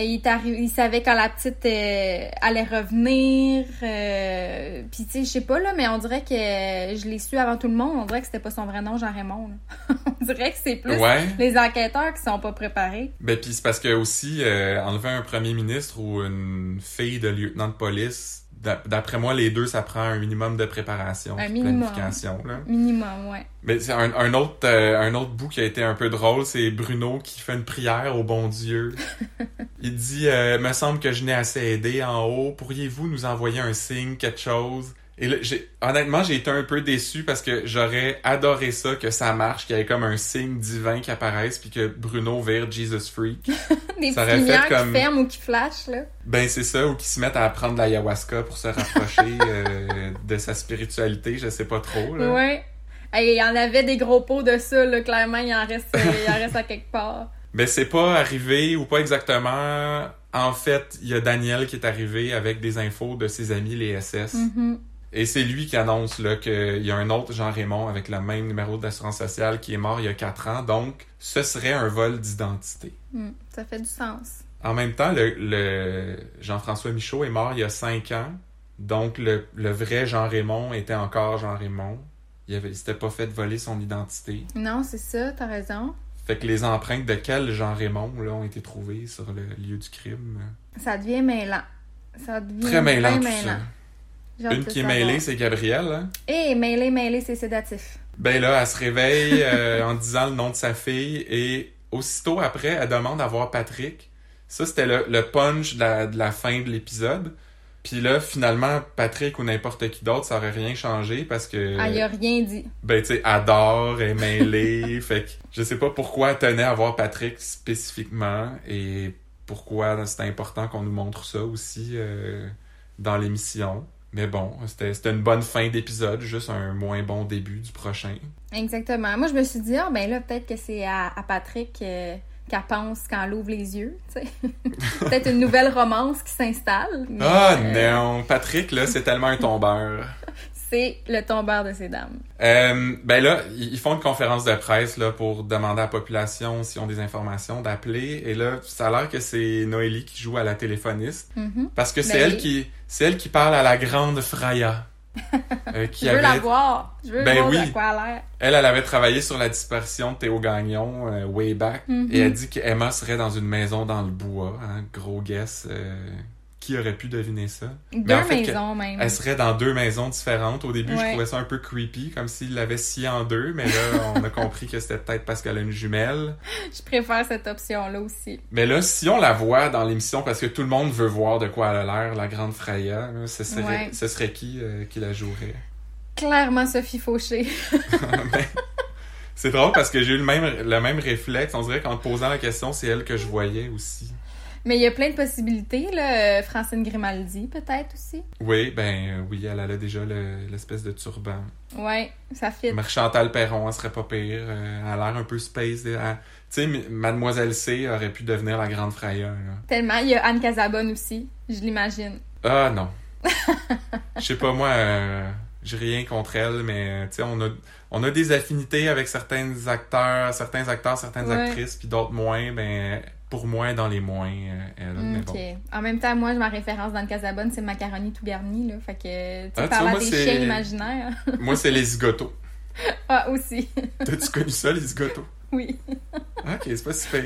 il, arri- il savait quand la petite euh, allait revenir. euh, puis tu sais, je sais pas là, mais on dirait que euh, je l'ai su avant tout le monde. On dirait que c'était pas son vrai nom, Jean Raymond. là. on dirait que c'est plus Ouais. les enquêteurs qui sont pas préparés. Ben puis c'est parce que aussi euh, enlever un premier ministre ou une fille de lieutenant de police, d'après moi les deux ça prend un minimum de préparation, Un de minimum. planification là. Minimum, ouais. Mais c'est un, un autre euh, un autre bout qui a été un peu drôle, c'est Bruno qui fait une prière au bon Dieu. Il dit euh, me semble que je n'ai assez aidé en haut, pourriez-vous nous envoyer un signe, quelque chose Et là, honnêtement, j'ai été un peu déçu parce que j'aurais adoré ça que ça marche, qu'il y ait comme un signe divin qui apparaisse puis que Bruno vire Jesus freak. Des Ça fait comme- qui ferment ou qui flashent, là. Ben c'est ça, ou qui se mettent à prendre de l'ayahuasca pour se rapprocher euh, de sa spiritualité, je sais pas trop. Là. Ouais. Hey, il y en avait des gros pots de ça, là. Clairement, il en reste, euh, il en reste à quelque part. Mais c'est pas arrivé ou pas exactement. En fait, il y a Daniel qui est arrivé avec des infos de ses amis, les SS. Mhm. Et c'est lui qui annonce là qu'il y a un autre Jean-Raymond avec le même numéro d'assurance sociale qui est mort il y a 4 ans. Donc, ce serait un vol d'identité. Mm, Ça fait du sens. En même temps, le, le Jean-François Michaud est mort il y a 5 ans. Donc, le, le vrai Jean-Raymond était encore Jean-Raymond. Il avait, il s'était pas fait voler son identité. Non, c'est ça, t'as raison. Fait que les empreintes de quel Jean-Raymond là, ont été trouvées sur le lieu du crime? Ça devient mêlant. Ça devient Très mêlant bien tout ça. Une qui est mêlée, c'est Gabrielle. hein? Eh, mêlé, mêlé, c'est sédatif. Ben là, elle se réveille euh, en disant le nom de sa fille et aussitôt après, elle demande à voir Patrick. Ça, c'était le, le punch de la, de la fin de l'épisode. Puis là, finalement, Patrick ou n'importe qui d'autre, ça aurait rien changé parce que, Ah, il a rien dit. ben tu sais, adore, est mêlée. fait que je sais pas pourquoi elle tenait à voir Patrick spécifiquement et pourquoi c'est important qu'on nous montre ça aussi euh, dans l'émission. Mais bon, c'était une bonne fin d'épisode, juste un moins bon début du prochain. Exactement. Moi, je me suis dit, ah, ben là, peut-être que c'est à, à Patrick euh, qu'elle pense quand elle ouvre les yeux, peut-être une nouvelle romance qui s'installe. mais, Ah euh, non, Patrick, là, c'est tellement un tombeur. C'est le tombeur de ces dames. Euh, ben là, ils font une conférence de presse là, pour demander à la population s'ils ont des informations, d'appeler. Et là, ça a l'air que c'est Noélie qui joue à la téléphoniste. Mhm. Parce que c'est Ben elle qui c'est elle qui parle à la grande Fraya. euh, qui Je veux la voir. Je veux Ben voir oui. quoi elle elle, elle avait travaillé sur la disparition de Théo Gagnon euh, way back. Mhm. Et elle dit qu'Emma serait dans une maison dans le bois. Hein, gros guess. euh, qui aurait pu deviner ça? Deux en fait, maisons, même. Elle serait dans deux maisons différentes. Au début, je trouvais ça un peu creepy, comme s'il l'avait scié en deux, mais là, on a compris que c'était peut-être parce qu'elle a une jumelle. Je préfère cette option-là aussi. Mais là, si on la voit dans l'émission, parce que tout le monde veut voir de quoi elle a l'air, la grande Freya, là, ce serait, Ouais. ce serait qui euh, qui la jouerait? Clairement Sophie Fauché. Ben, c'est drôle parce que j'ai eu le même, le même réflexe. On dirait qu'en te posant la question, c'est elle que je voyais aussi. Mais il y a plein de possibilités, là. Euh, Francine Grimaldi, peut-être aussi. Oui, ben euh, oui, elle, elle a déjà le- l'espèce de turban. Ouais, ça fit. Marchantal Perron, elle serait pas pire. euh, elle a l'air un peu space. elle- Tu sais, Mademoiselle C aurait pu devenir la grande là. Tellement. Il y a Anne Casabonne aussi, je l'imagine. Ah non. Je sais pas, moi, euh, j'ai rien contre elle, mais tu sais, on a, on a des affinités avec certains acteurs, certains acteurs, certaines Ouais. actrices, puis d'autres moins. Ben, pour moi, dans les moins, euh, bon. En même temps, moi, ma référence dans le Casabonne, c'est macaroni tout garni, là. Fait que, tu Ah, tu parler vois, des moi, c'est- chiens imaginaires. Moi, c'est les zigotos. ah, aussi. T'as-tu connu ça, les zigotos? oui. Ok, c'est pas super.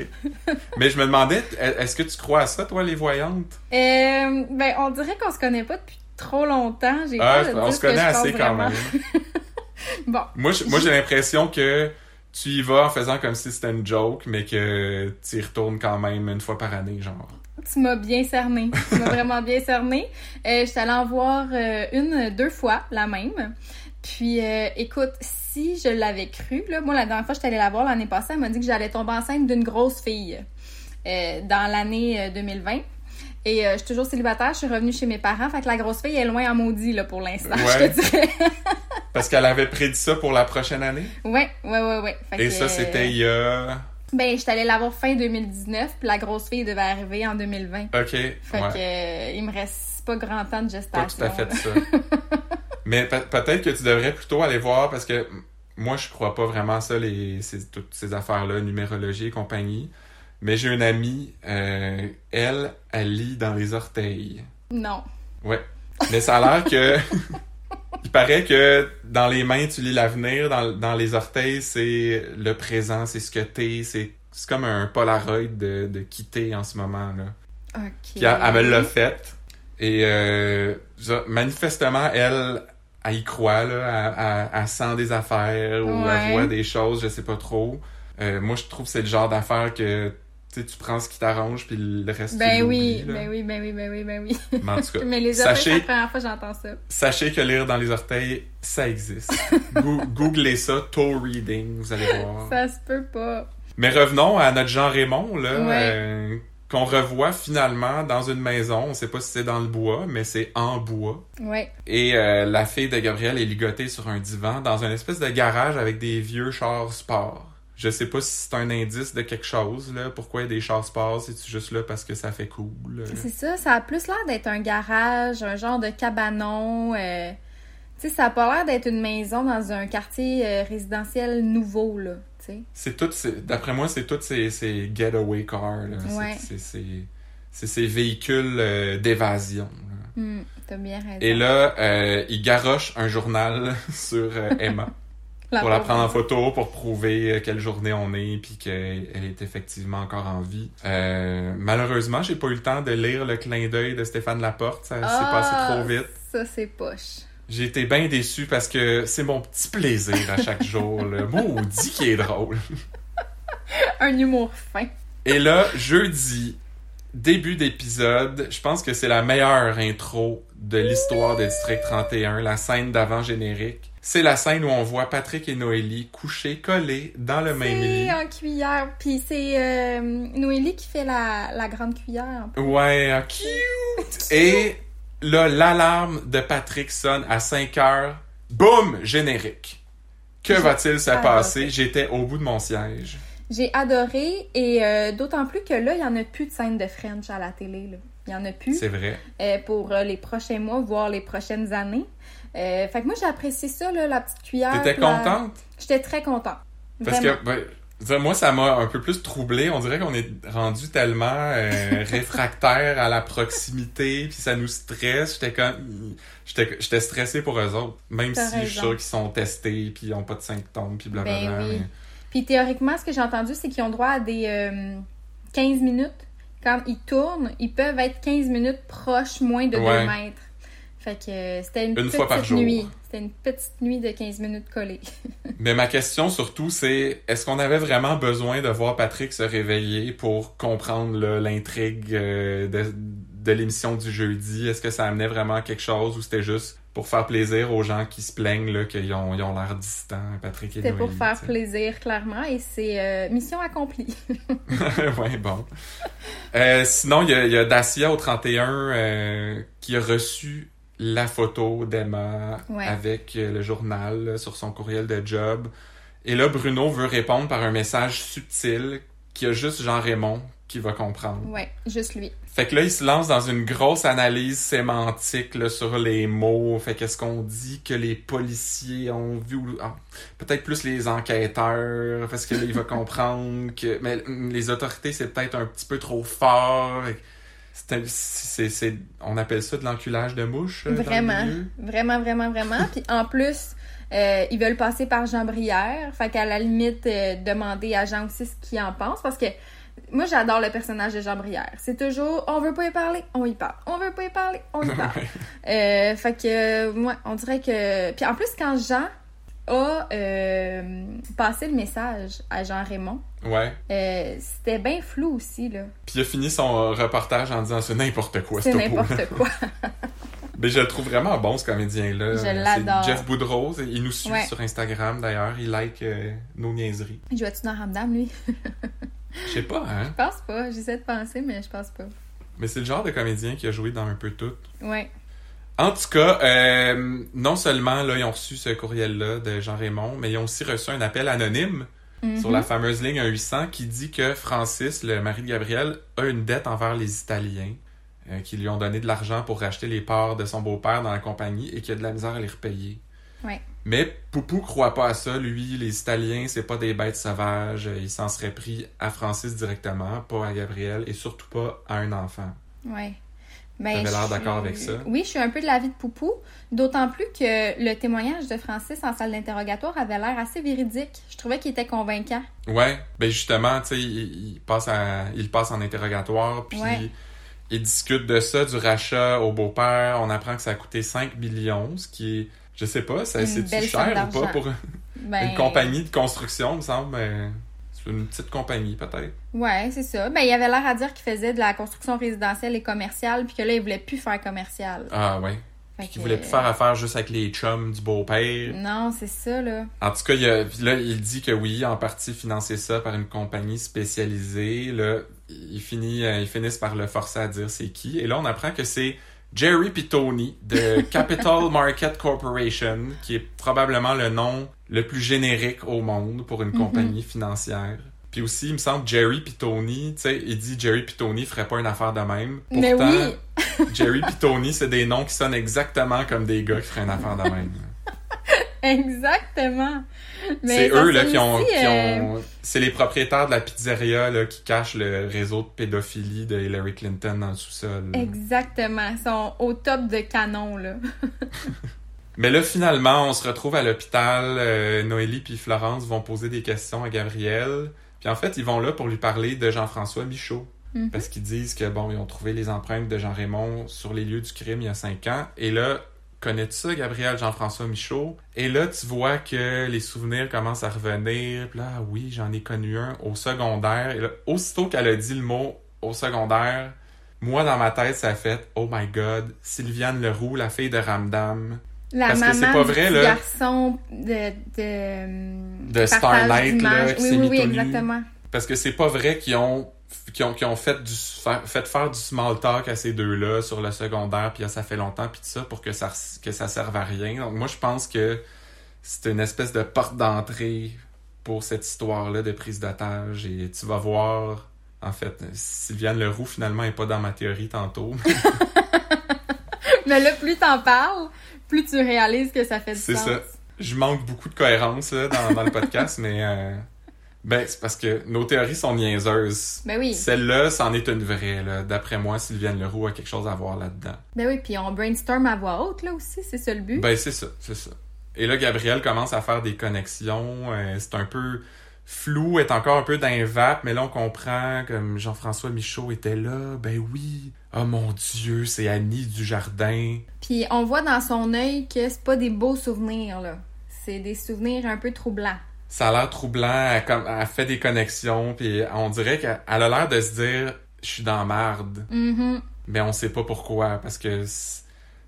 Mais je me demandais, est-ce que tu crois à ça, toi, les voyantes? Euh, ben, on dirait qu'on se connaît pas depuis trop longtemps. J'ai Ah, de on dire se que connaît assez quand vraiment. même. Bon. Moi, j'ai l'impression que tu y vas en faisant comme si c'était une joke, mais que tu y retournes quand même une fois par année, genre. Tu m'as bien cerné. Tu m'as vraiment bien cerné. Euh, J'étais allée en voir euh, une, deux fois, la même. Puis, euh, écoute, si je l'avais cru, là, moi, la dernière fois que j'étais allée la voir l'année passée, elle m'a dit que j'allais tomber enceinte d'une grosse fille euh, dans l'année euh, 2020. Et je suis toujours célibataire, je suis revenue chez mes parents, fait que la grosse fille est loin en maudit, là, pour l'instant, Ouais. je te dirais. Parce qu'elle avait prédit ça pour la prochaine année? ouais, ouais, ouais, ouais. Fait Et que, ça, c'était il y a... Ben, j'étais allée la voir fin 2019, puis la grosse fille devait arriver en 2020. Ok, Fait que, ouais. euh, il me reste pas grand temps de Pas gestation. tout à fait là. ça. Mais pe- peut-être que tu devrais plutôt aller voir, parce que moi, je crois pas vraiment à ça, les, ces- toutes ces affaires-là, numérologie et compagnie. Mais j'ai une amie, euh, elle, elle lit dans les orteils. Non. Ouais. Mais ça a l'air que. Il paraît que dans les mains, tu lis l'avenir, dans, dans les orteils, c'est le présent, c'est ce que t'es, c'est c'est comme un Polaroid de, de qui t'es en ce moment. Là. Ok. Puis elle, elle me l'a fait. Et euh, manifestement, elle, elle y croit, là, elle, elle- elle sent des affaires ou Ouais. elle voit des choses, je sais pas trop. Euh, moi, je trouve que c'est le genre d'affaire que sais, tu prends ce qui t'arrange, puis le reste, Ben oui, là. ben oui, ben oui, ben oui, ben oui. Mais en tout cas, Mais les orteils, c'est sachez, la première fois que j'entends ça. sachez que lire dans les orteils, ça existe. Goo- Googlez ça, toe reading, vous allez voir. Ça se peut pas. Mais revenons à notre Jean Raymond, là, Ouais. euh, qu'on revoit finalement dans une maison. On sait pas si c'est dans le bois, mais c'est en bois. Ouais. Et euh, la fille de Gabriel est ligotée sur un divan dans une espèce de garage avec des vieux chars sport. Je sais pas si c'est un indice de quelque chose, là. Pourquoi il y a des chasse-passe? C'est juste là parce que ça fait cool? euh? C'est ça, ça a plus l'air d'être un garage, un genre de cabanon. euh, Tu sais, ça a pas l'air d'être une maison dans un quartier euh, résidentiel nouveau, là. C'est tout, d'après moi, c'est tous ces, ces getaway cars, là. Ouais. C'est ces véhicules euh, d'évasion. là. Hmm, T'as bien raison. Et là, il garoche un journal sur euh, Pour la prendre en photo, pour prouver euh, quelle journée on est, puis qu'elle elle est effectivement encore en vie. Euh, malheureusement, j'ai pas eu le temps de lire le clin d'œil de Stéphane Laporte. Ça s'est Ah, passé trop vite. Ça, c'est poche. J'ai été bien déçu parce que c'est mon petit plaisir à chaque jour. Le maudit qui est drôle. Un humour fin. Et là, jeudi, début d'épisode, je pense que c'est la meilleure intro de l'histoire de District 31, la scène d'avant générique. C'est la scène où on voit Patrick et Noélie couchés, collés dans le même lit. C'est en cuillère. Puis c'est euh, Noélie qui fait la, la grande cuillère. Ouais, ah, cute! Et là, l'alarme de Patrick sonne à 5 heures. Boum! Générique. Que va-t-il se passer? J'étais au bout de mon siège. J'ai adoré et euh, d'autant plus que là, il n'y en a plus de scène de French à la télé. Là. Il n'y en a plus C'est vrai. euh, pour les prochains mois, voire les prochaines années. Euh, fait que moi, j'ai apprécié ça, là, la petite cuillère. T'étais la- contente? J'étais très contente. Parce Vraiment. que, ben, moi, ça m'a un peu plus troublé. On dirait qu'on est rendu tellement euh, réfractaire à la proximité, puis ça nous stresse. J'étais comme, j'étais, stressé pour eux autres, même si je suis sûr qu'ils sont testés, puis ils ont pas de symptômes, puis blablabla. Ben oui. mais- Puis théoriquement, ce que j'ai entendu, c'est qu'ils ont droit à des euh, 15 minutes. Quand ils tournent, ils peuvent être 15 minutes proches, moins de Ouais. 2 mètres. Fait que euh, c'était une, Une petite fois par jour. nuit. C'était une petite nuit de 15 minutes collée. Mais ma question surtout, c'est est-ce qu'on avait vraiment besoin de voir Patrick se réveiller pour comprendre l'intrigue euh, de, de l'émission du jeudi? Est-ce que ça amenait vraiment à quelque chose ou c'était juste pour faire plaisir aux gens qui se plaignent qu'ils ont, ils ont l'air distants, Patrick et C'était pour faire plaisir, clairement, et c'est euh, mission accomplie. ouais, bon. Euh, sinon, il y a, il y a Dacia au 31 euh, qui a reçu la photo d'Emma Ouais. avec euh, le journal sur son courriel de job. Et là, Bruno veut répondre par un message subtil qui a juste Jean-Raymond qui va comprendre. ouais, juste lui. Fait que là, il se lance dans une grosse analyse sémantique là, sur les mots. Fait qu'est-ce qu'on dit que les policiers ont vu ou ah, peut-être plus les enquêteurs parce que là, il va comprendre que mais les autorités c'est peut-être un petit peu trop fort. C'est on appelle ça de l'enculage de mouche. euh, Vraiment, vraiment, vraiment, vraiment. Puis en plus, euh, ils veulent passer par Jean Brière. Fait qu'à la limite, euh, demander à Jean aussi ce qu'il en pense. Parce que moi, j'adore le personnage de Jean Brière. C'est toujours, on veut pas y parler, on y parle. On veut pas y parler, on y parle. Euh, fait que, moi, on dirait que. Puis en plus, quand Jean a passé le message à Jean-Raymond, Ouais. euh, c'était bien flou aussi, là. Puis il a fini son reportage en disant c'est n'importe quoi C'est n'importe quoi. Mais je le trouve vraiment bon, ce comédien-là. Je l'adore. Jeff Boudreau. Il nous suit Ouais. sur Instagram, d'ailleurs. Il like euh, nos niaiseries. Jouais-tu dans Ramdam, lui? Je sais pas, hein? Je pense pas. J'essaie de penser, mais je pense pas. Mais c'est le genre de comédien qui a joué dans un peu tout. Ouais. En tout cas, euh, non seulement là, ils ont reçu ce courriel-là de Jean-Raymond, mais ils ont aussi reçu un appel anonyme sur Mhm. la fameuse ligne 800 qui dit que Francis, le mari de Gabriel, a une dette envers les Italiens euh, qui lui ont donné de l'argent pour racheter les parts de son beau-père dans la compagnie et qu'il a de la misère à les repayer. Ouais. Mais Poupou croit pas à ça. Lui, les Italiens, c'est pas des bêtes sauvages. Il s'en serait pris à Francis directement, pas à Gabriel et surtout pas à un enfant. Ouais. Ben, l'air d'accord avec ça? Oui, je suis un peu de l'avis de Poupou. D'autant plus que le témoignage de Francis en salle d'interrogatoire avait l'air assez véridique. Je trouvais qu'il était convaincant. Ouais, ben justement, tu sais, il, il passe à, il passe en interrogatoire, puis Ouais. il discute de ça, du rachat au beau-père. On apprend que ça a coûté 5 millions, ce qui est, je sais pas, ça Une c'est belle cher ou pas pour Ben, une compagnie de construction, me semble. mais une petite compagnie peut-être. Ouais, c'est ça. Ben, il avait l'air à dire qu'il faisait de la construction résidentielle et commerciale, puis que là, il voulait plus faire commercial. Ah ouais. Fait Qui que- voulait plus faire affaire juste avec les chums du beau-père. Non, c'est ça, là. En tout cas, il y a- puis là, il dit que oui, en partie financer ça par une compagnie spécialisée. Là, il finit, euh, ils finissent par le forcer à dire c'est qui. Et là, on apprend que c'est Jerry Pitoni de Capital Market Corporation, qui est probablement le nom le plus générique au monde pour une compagnie financière. Puis aussi, il me semble Jerry pis Tony, tu sais, il dit Jerry pis Tony ferait pas une affaire de même. Pourtant, Mais oui. Jerry pis Tony, c'est des noms qui sonnent exactement comme des gars qui feraient une affaire de même. Exactement. C'est eux là qui ont, qui euh, ont c'est les propriétaires de la pizzeria là qui cachent le réseau de pédophilie de Hillary Clinton dans le sous-sol. Exactement. Ils sont au top de canon, là. Mais là finalement, on se retrouve à l'hôpital, euh, Noélie puis Florence vont poser des questions à Gabriel. Puis en fait, ils vont là pour lui parler de Jean-François Michaud. Mhm. Parce qu'ils disent que bon, ils ont trouvé les empreintes de Jean-Raymond sur les lieux du crime il y a cinq ans. Et là, connais-tu ça, Gabriel Jean-François Michaud? Et là, tu vois que les souvenirs commencent à revenir. Puis là, ah oui, j'en ai connu un au secondaire. Et là, aussitôt qu'elle a dit le mot au secondaire, moi, dans ma tête, ça a fait « Oh my God, Sylviane Leroux, la fille de Ramdam. La Parce que c'est pas vrai, là. garçon de... De, De Starlight, là, qui Oui, s'est oui, oui, exactement. Parce que c'est pas vrai qu'ils ont, ont, ont fait, du, fait faire du small talk à ces deux-là sur le secondaire, puis ça fait longtemps, puis tout ça, pour que ça, que ça serve à rien. Donc moi, je pense que c'est une espèce de porte d'entrée pour cette histoire-là de prise d'otage. Et tu vas voir, en fait, Sylviane Leroux, finalement, est pas dans ma théorie tantôt. Mais là, plus t'en parles, plus tu réalises que ça fait du C'est sens. ça. Je manque beaucoup de cohérence là, dans, dans le podcast, mais euh, ben, c'est parce que nos théories sont niaiseuses. Ben oui. Celle-là, c'en est une vraie. là. D'après moi, Sylviane Leroux a quelque chose à voir là-dedans. Ben oui, puis on brainstorm à voix haute, là, aussi, c'est ça le but. Ben, c'est ça, c'est ça. Et là, Gabriel commence à faire des connexions. euh, c'est un peu flou, est encore un peu dans les vapes, mais là, on comprend comme Jean-François Michaud était là. Ben oui. Oh mon Dieu, c'est Annie Dujardin. Puis on voit dans son œil que c'est pas des beaux souvenirs, là. C'est des souvenirs un peu troublants. Ça a l'air troublant. Elle, comme, elle fait des connexions, puis on dirait qu'elle elle a l'air de se dire « Je suis dans marde ». Mhm. Mais on sait pas pourquoi, parce que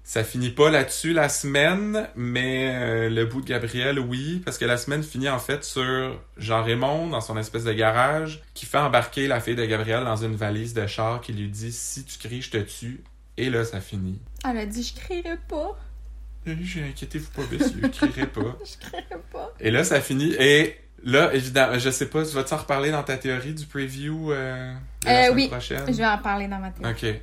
ça finit pas là-dessus la semaine, mais euh, le bout de Gabriel, oui, parce que la semaine finit en fait sur Jean-Raymond dans son espèce de garage, qui fait embarquer la fille de Gabriel dans une valise de char qui lui dit « Si tu cries, je te tue ». Et là, ça finit. Elle a dit « Je crierai pas, Euh, j'ai- Inquiétez-vous pas, messieurs, je crierai pas. je crierai pas. Et là, ça finit, et... Là, évidemment, je sais pas, tu vas-tu en reparler dans ta théorie du preview euh, de la Euh, semaine oui. prochaine? Je vais en parler dans ma théorie. OK.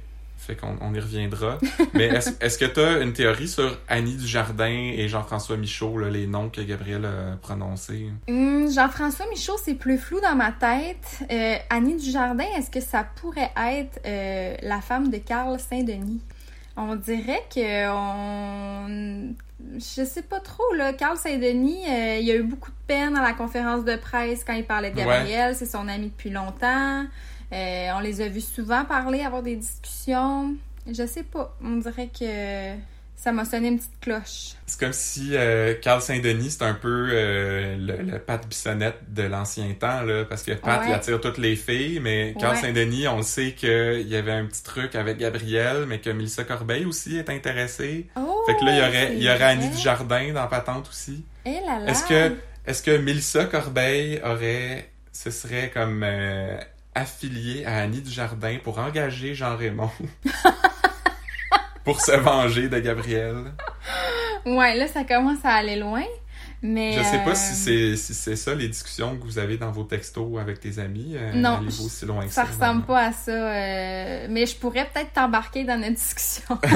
Fait qu'on on y reviendra. Mais est-ce que tu as une théorie sur Annie Dujardin et Jean-François Michaud, là, les noms que Gabriel a prononcés? Hum, Jean-François Michaud, c'est plus flou dans ma tête. Euh, Annie Dujardin, est-ce que ça pourrait être euh, la femme de Carl Saint-Denis? On dirait que on... Je sais pas trop, là. Carl Saint-Denis, euh, il a eu beaucoup de peine à la conférence de presse quand il parlait de Gabriel. C'est son ami depuis longtemps. Euh, on les a vus souvent parler, avoir des discussions. Je sais pas. On dirait que ça m'a sonné une petite cloche. C'est comme si euh, Carl Saint-Denis, c'est un peu euh, le, le Pat Bissonnette de l'ancien temps, là, parce que Pat, Ouais. il attire toutes les filles, mais Carl Ouais. Saint-Denis, on le sait qu'il y avait un petit truc avec Gabriel, mais que Mélissa Corbeil aussi est intéressée. Oh, Fait que là, il y aurait, il y aurait Annie. Dujardin dans Patente aussi. Eh là là. Est-ce que, est-ce que Mélissa Corbeil aurait, ce serait comme euh, affiliée à Annie Dujardin pour engager Jean-Raymond pour se venger de Gabriel? Ouais, là, ça commence à aller loin. Mais. Je sais euh, pas si c'est si c'est ça les discussions que vous avez dans vos textos avec tes amis. Euh, Non, aussi loin que ça? Ça ressemble pas à ça. euh, Mais je pourrais peut-être t'embarquer dans notre discussion.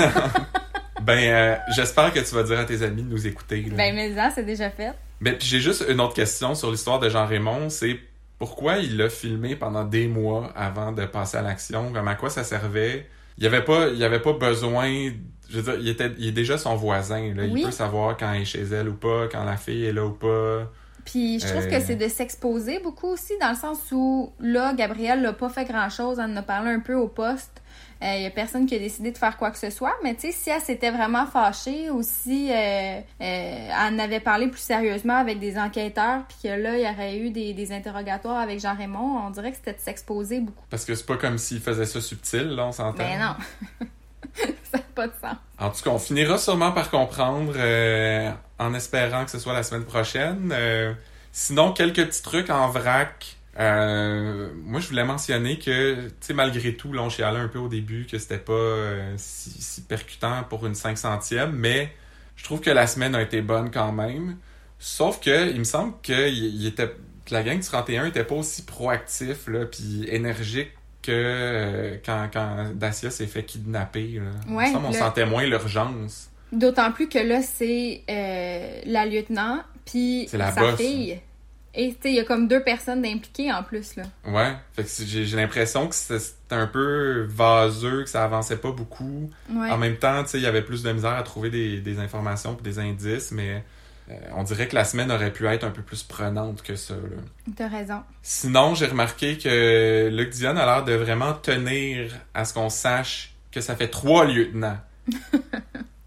Ben, euh, j'espère que tu vas dire à tes amis de nous écouter. là. ben, mais ça, c'est déjà fait. Ben, puis j'ai juste une autre question sur l'histoire de Jean-Raymond, c'est pourquoi il l'a filmé pendant des mois avant de passer à l'action? Comme à quoi ça servait? Il y avait pas, il avait pas besoin, je veux dire, il était, il est déjà son voisin, là. Oui. Il peut savoir quand elle est chez elle ou pas, quand la fille est là ou pas. Puis je trouve Euh. que c'est de s'exposer beaucoup aussi, dans le sens où là, Gabriel n'a pas fait grand-chose. Elle en a parlé un peu au poste. Il y a personne qui a décidé de faire quoi que ce soit. Mais tu sais, si elle s'était vraiment fâchée ou si euh, euh, elle en avait parlé plus sérieusement avec des enquêteurs, puis que là, il y aurait eu des, des interrogatoires avec Jean-Raymond, on dirait que c'était de s'exposer beaucoup. Parce que c'est pas comme s'il faisait ça subtil, là, on s'entend. Mais non. ça n'a pas de sens. En tout cas, on finira sûrement par comprendre euh, en espérant que ce soit la semaine prochaine. Euh, sinon, quelques petits trucs en vrac. Euh, moi, je voulais mentionner que, tu sais, malgré tout, là, on chialait un peu au début que c'était pas euh, si, si percutant pour une 500e, mais je trouve que la semaine a été bonne quand même. Sauf que, il me semble que, il, était, que la gang du 31 était pas aussi proactif, là, puis énergique que euh, quand, quand Dacia s'est fait kidnapper. Là. Ouais, semble on le- sentait moins l'urgence. D'autant plus que là, c'est la lieutenant, puis sa boss. fille. Et tu sais, il y a comme deux personnes impliquées en plus, là. Ouais, fait que j'ai l'impression que c'était c'était un peu vaseux, que ça avançait pas beaucoup. Ouais. En même temps, tu sais, il y avait plus de misère à trouver des, des informations et des indices, mais euh, on dirait que la semaine aurait pu être un peu plus prenante que ça. Là. T'as raison. Sinon, j'ai remarqué que Luc Dion a l'air de vraiment tenir à ce qu'on sache que ça fait trois lieutenants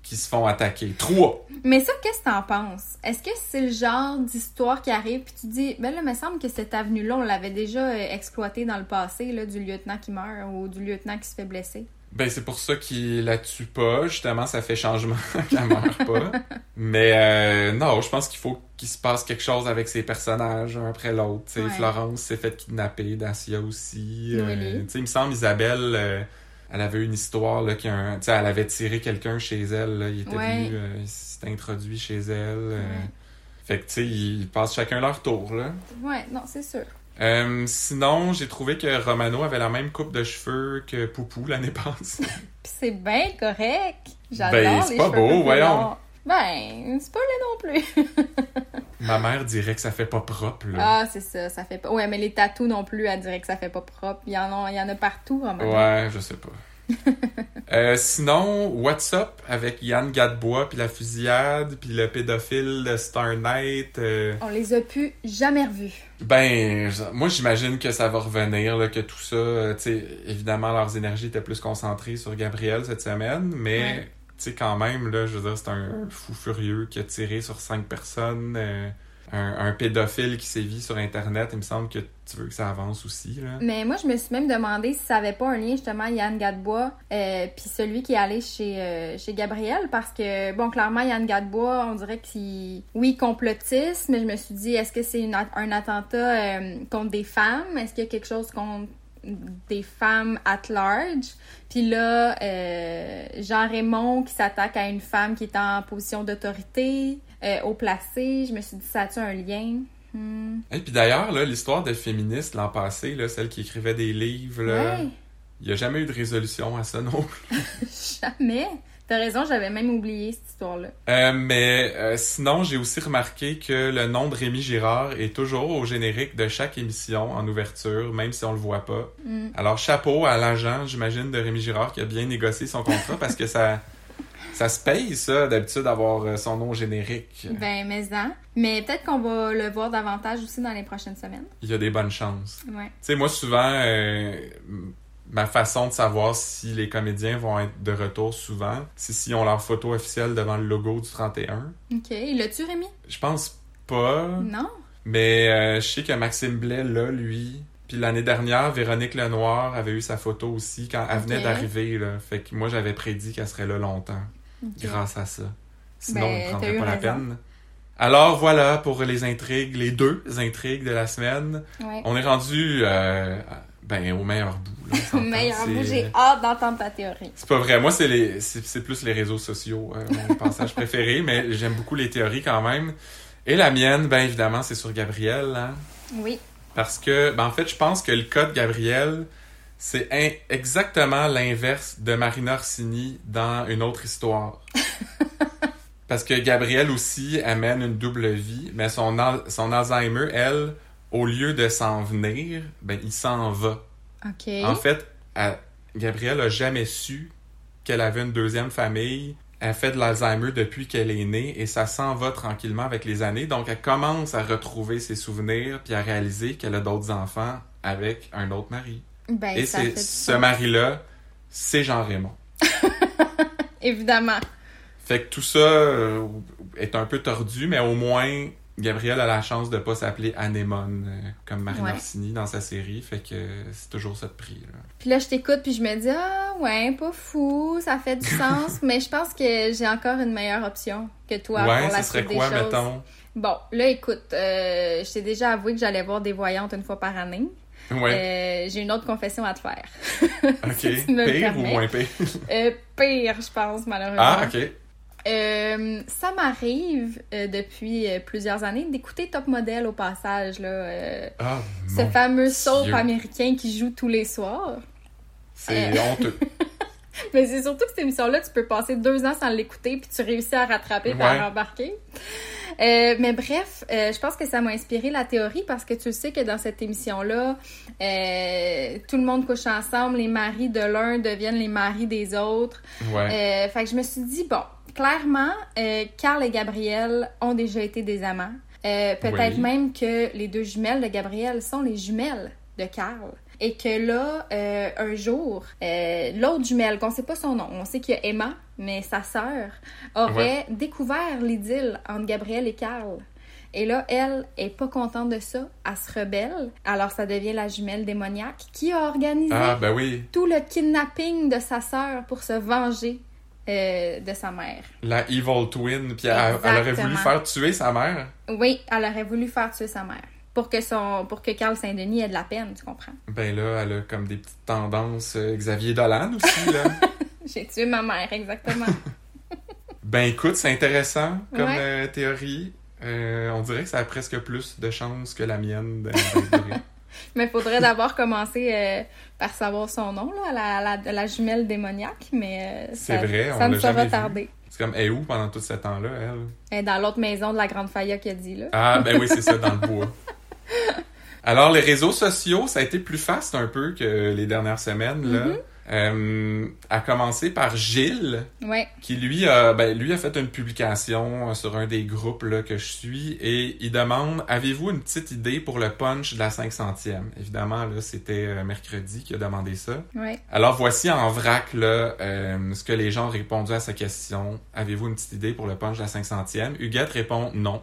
qui se font attaquer. Trois! Mais ça, qu'est-ce que t'en penses? Est-ce que c'est le genre d'histoire qui arrive, puis tu dis, ben là, il me semble que cette avenue-là, on l'avait déjà euh, exploitée dans le passé, là, du lieutenant qui meurt ou du lieutenant qui se fait blesser? Ben, c'est pour ça qu'il la tue pas. Justement, ça fait changement qu'elle meurt pas. Mais euh, non, je pense qu'il faut qu'il se passe quelque chose avec ces personnages, un après l'autre. Ouais. Florence s'est fait kidnapper, Dacia aussi. Euh, tu sais, il me semble, Isabelle, euh, elle avait une histoire, là, qui un- tu sais, elle avait tiré quelqu'un chez elle, là. Il était Ouais. venu, euh, il s'était introduit chez elle. euh. Ouais. Fait que, tu sais, ils passent chacun leur tour, là. Ouais, non, c'est sûr. Euh, sinon, j'ai trouvé que Romano avait la même coupe de cheveux que Poupou l'année passée. C'est bien correct. J'adore Ben, c'est les pas cheveux beau, voyons. longs. Ben, c'est pas laid non plus. Ma mère dirait que ça fait pas propre, là. Ah, c'est ça, ça fait pas. Ouais, mais les tatous non plus, elle dirait que ça fait pas propre. Il y en a, il y en a partout, Romano. Ouais, je sais pas. Euh, sinon, What's Up avec Yann Gadebois, puis la fusillade, puis le pédophile de Star Night. euh, On les a pu jamais revus. ben, moi j'imagine que ça va revenir, là, que tout ça, euh, tu sais, évidemment leurs énergies étaient plus concentrées sur Gabriel cette semaine, mais Ouais. Tu sais quand même, là, je veux dire, c'est un fou furieux qui a tiré sur cinq personnes, euh, un, pédophile qui sévit sur Internet, il me semble que tu veux que ça avance aussi, là. Mais moi, je me suis même demandé si ça avait pas un lien, justement, Yann Gadebois, euh, puis celui qui est allé chez, euh, chez Gabriel, parce que, bon, clairement, Yann Gadebois, on dirait qu'il, oui, complotiste, mais je me suis dit, est-ce que c'est un attentat euh, contre des femmes? Est-ce qu'il y a quelque chose contre des femmes at large? Puis là, euh, Jean-Raymond qui s'attaque à une femme qui est en position d'autorité, euh, au placé, je me suis dit, ça a-tu un lien? Hmm. Et puis d'ailleurs, l'histoire de féministe l'an passé, là, celle qui écrivait des livres, là, Ouais. il n'y a jamais eu de résolution à ça non plus. Jamais. T'as raison, j'avais même oublié cette histoire-là. Euh, mais euh, sinon, j'ai aussi remarqué que le nom de Rémi Girard est toujours au générique de chaque émission en ouverture, même si on le voit pas. Mm. Alors chapeau à l'agent, j'imagine, de Rémi Girard qui a bien négocié son contrat parce que ça, ça se paye, ça, d'habitude, d'avoir euh, son nom au générique. Ben, mais ça. Mais peut-être qu'on va le voir davantage aussi dans les prochaines semaines. Il y a des bonnes chances. Ouais. Tu sais, moi, souvent, euh, ma façon de savoir si les comédiens vont être de retour souvent, c'est s'ils ont leur photo officielle devant le logo du 31. OK. Il l'a-tu, Rémi? Je pense pas, Non? mais euh, je sais que Maxime Blais, là, lui... Puis l'année dernière, Véronique Lenoir avait eu sa photo aussi quand elle venait d'arriver, là. Fait que moi, j'avais prédit qu'elle serait là longtemps, grâce à ça. Sinon, Ben, on ne t'as prendrait pas la peine. Alors voilà pour les intrigues, les deux intrigues de la semaine. Ouais. On est rendu euh, ben, au meilleur bout. Au meilleur bout, j'ai hâte d'entendre ta théorie. C'est pas vrai. Moi, c'est les, c'est plus les réseaux sociaux, euh, mon passage préféré, mais j'aime beaucoup les théories quand même. Et la mienne, ben évidemment, c'est sur Gabriel, hein, Oui. parce que, ben en fait, je pense que le cas de Gabriel, c'est in- exactement l'inverse de Marina Orsini dans une autre histoire. Parce que Gabrielle aussi amène une double vie, mais son, al- son Alzheimer, elle, au lieu de s'en venir, ben il s'en va. En fait, elle- Gabrielle a jamais su qu'elle avait une deuxième famille. Elle fait de l'Alzheimer depuis qu'elle est née et ça s'en va tranquillement avec les années. Donc, elle commence à retrouver ses souvenirs puis à réaliser qu'elle a d'autres enfants avec un autre mari. ben, et c'est ce mari-là, c'est Jean-Raymond. Évidemment. Fait que tout ça euh, est un peu tordu, mais au moins, Gabrielle a la chance de pas s'appeler Anémone euh, comme Marine Ouais. Orsini dans sa série. Fait que c'est toujours ça de prix. Là. Puis là, je t'écoute, puis je me dis, ah, ouais, pas fou, ça fait du sens, mais je pense que j'ai encore une meilleure option que toi ouais, pour la ce serait des quoi, choses. mettons? Bon, là, écoute, euh, je t'ai déjà avoué que j'allais voir des voyantes une fois par année. Ouais. Euh, j'ai une autre confession à te faire. ok. si tu me le Pire ou moins pire? Euh, pire, je pense, malheureusement. Ah, ok. Euh, ça m'arrive euh, depuis euh, plusieurs années d'écouter Top Model au passage, là. Ah, ce fameux soap américain qui joue tous les soirs. C'est honteux. Mais c'est surtout que cette émission-là, tu peux passer deux ans sans l'écouter, puis tu réussis à rattraper et à Ouais. rembarquer. Euh, mais bref, je pense que ça m'a inspiré la théorie parce que tu sais que dans cette émission-là, tout le monde couche ensemble, les maris de l'un deviennent les maris des autres. Ouais. Fait que je me suis dit, bon, clairement, euh, Carl et Gabriel ont déjà été des amants. Euh, Peut-être Oui. même que les deux jumelles de Gabriel sont les jumelles de Carl. Et que là, euh, un jour, l'autre jumelle, qu'on sait pas son nom, on sait qu'il y a Emma, mais sa sœur, aurait découvert l'idylle entre Gabriel et Carl. Et là, elle est pas contente de ça, elle se rebelle. Alors ça devient la jumelle démoniaque qui a organisé Ah, ben oui. tout le kidnapping de sa sœur pour se venger euh, de sa mère. La Evil Twin. Puis elle, elle aurait voulu faire tuer sa mère? Oui, elle aurait voulu faire tuer sa mère pour que son pour que Carl Saint-Denis ait de la peine, tu comprends? Ben là, elle a comme des petites tendances euh, Xavier Dolan aussi, là. J'ai tué ma mère, exactement. ben écoute, c'est intéressant comme Ouais. euh, théorie. On dirait que ça a presque plus de chances que la mienne de-. Mais il faudrait d'abord commencer par savoir son nom, là, la, la, la jumelle démoniaque, mais euh, ça, vrai, ça ne l'a sera jamais vu. tardé. C'est comme, elle est où pendant tout ce temps-là, elle? Elle est dans l'autre maison de la grande Faya qui a dit, là. Ah, ben oui, c'est ça, dans le bois. Alors, les réseaux sociaux, ça a été plus faste un peu que les dernières semaines, là. Mm-hmm. Euh, à commencer par Gilles, Ouais. qui lui a, ben, lui a fait une publication euh, sur un des groupes là, que je suis et il demande Avez-vous une petite idée pour le punch de la 500e Évidemment, là, c'était euh, mercredi qu'il a demandé ça. Ouais. Alors voici en vrac là, euh, ce que les gens ont répondu à sa question. Avez-vous une petite idée pour le punch de la 500e Huguette répond non.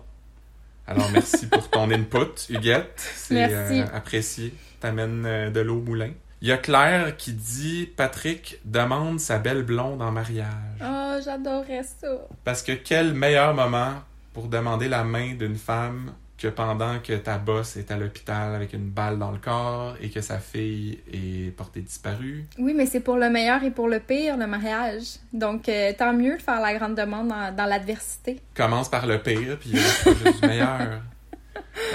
Alors merci pour ton input, Huguette. C'est euh, apprécié. T'amènes de l'eau au moulin. Il y a Claire qui dit Patrick demande sa belle blonde en mariage. Oh, j'adorais ça. Parce que quel meilleur moment pour demander la main d'une femme que pendant que ta boss est à l'hôpital avec une balle dans le corps et que sa fille est portée disparue? Oui, mais c'est pour le meilleur et pour le pire, le mariage. Donc, euh, tant mieux de faire la grande demande dans, dans l'adversité. Commence par le pire, puis du meilleur.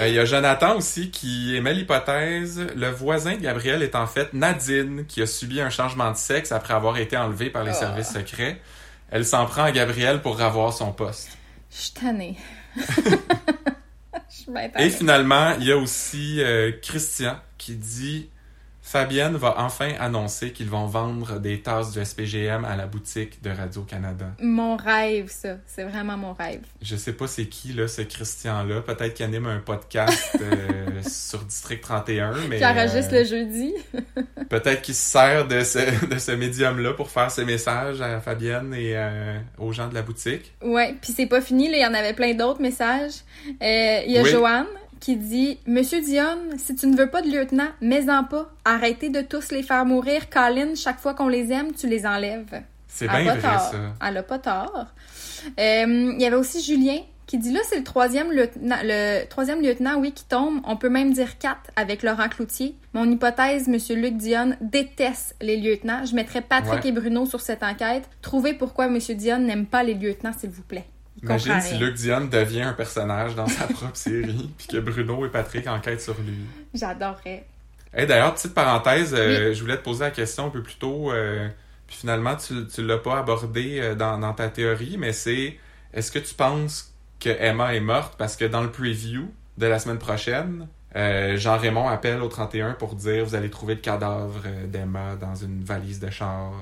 Euh, Il y a Jonathan aussi qui émet l'hypothèse le voisin de Gabriel est en fait Nadine, qui a subi un changement de sexe après avoir été enlevée par les Oh. services secrets. Elle s'en prend à Gabriel pour avoir son poste. Je suis tannée. Et finalement, il y a aussi euh, Christian qui dit Fabienne va enfin annoncer qu'ils vont vendre des tasses du SPGM à la boutique de Radio-Canada. Mon rêve, ça. C'est vraiment mon rêve. Je sais pas c'est qui, là, ce Christian-là. Peut-être qu'il anime un podcast euh, sur District 31, mais Qui enregistre euh, le jeudi. peut-être qu'il se sert de ce, de ce médium-là pour faire ses messages à Fabienne et euh, aux gens de la boutique. Ouais, puis c'est pas fini, là, il y en avait plein d'autres messages. Euh, Il y a Oui. Joanne qui dit Monsieur Dionne, si tu ne veux pas de lieutenant, mets-en pas. Arrêtez de tous les faire mourir. Colin, chaque fois qu'on les aime, tu les enlèves. C'est bien pas vrai, tort. ça. Elle a pas tort. Euh, Il y avait aussi Julien qui dit là, c'est le troisième lieutenant, le troisième lieutenant, oui, qui tombe. On peut même dire quatre avec Laurent Cloutier. Mon hypothèse, Monsieur Luc Dionne déteste les lieutenants. Je mettrais Patrick Ouais. et Bruno sur cette enquête. Trouvez pourquoi Monsieur Dionne n'aime pas les lieutenants, s'il vous plaît. Imagine si. Luc Dion devient un personnage dans sa propre série, puis que Bruno et Patrick enquêtent sur lui. J'adorerais. Hey, D'ailleurs, petite parenthèse, euh, je voulais te poser la question un peu plus tôt, euh, puis finalement, tu, tu l'as pas abordé euh, dans, dans ta théorie, mais c'est est-ce que tu penses que Emma est morte? Parce que dans le preview de la semaine prochaine, Jean-Raymond appelle au 31 pour dire vous allez trouver le cadavre d'Emma dans une valise de char.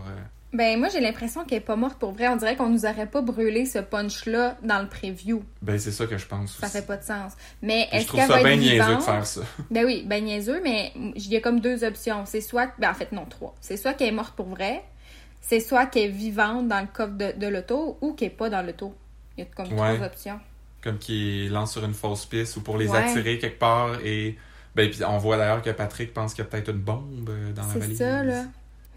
Ben, moi, j'ai l'impression qu'elle est pas morte pour vrai. On dirait qu'on nous aurait pas brûlé ce punch-là dans le preview. Ben, c'est ça que je pense Ça aussi. fait pas de sens. Mais est-ce trouve qu'elle ça va bien être niaiseux de faire ça. Ben oui, ben niaiseux, mais il y a comme deux options. C'est soit, ben en fait non, trois. C'est soit qu'elle est morte pour vrai, c'est soit qu'elle est vivante dans le coffre de, de l'auto ou qu'elle est pas dans l'auto. Il y a comme Ouais. trois options. comme qui lance sur une fausse piste ou pour les Ouais. attirer quelque part et ben puis on voit d'ailleurs que Patrick pense qu'il y a peut-être une bombe euh, dans la C'est valise. ça, là.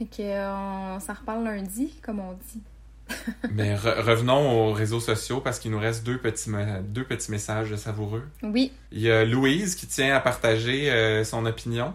Fait que, euh, s'en reparle lundi, comme on dit. Mais re- revenons aux réseaux sociaux parce qu'il nous reste deux petits deux petits messages savoureux. Oui. Il y a Louise qui tient à partager euh, son opinion.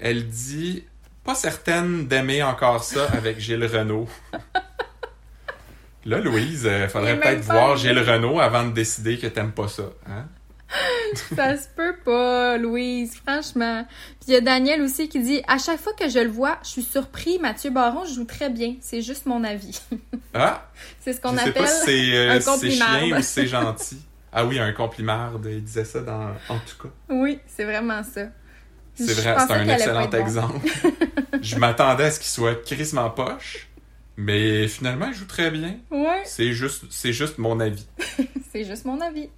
Elle dit pas certaine d'aimer encore ça avec Gilles Renault. Là, Louise, euh, Il faudrait peut-être voir. Gilles Renault avant de décider que t'aimes pas ça. Hein? Ça se peut pas, Louise, franchement. Puis il y a Daniel aussi qui dit À chaque fois que je le vois, je suis surpris. Mathieu Baron joue très bien. C'est juste mon avis. Ah! C'est ce qu'on appelle. si c'est euh, un c'est chien ou c'est gentil. Ah oui, un compliment. Il disait ça dans... En tout cas. Oui, c'est vraiment ça. C'est vrai, c'est un excellent bon. exemple. je m'attendais à ce qu'il soit crissement poche, mais finalement, il joue très bien. Ouais, C'est juste, c'est juste mon avis. c'est juste mon avis.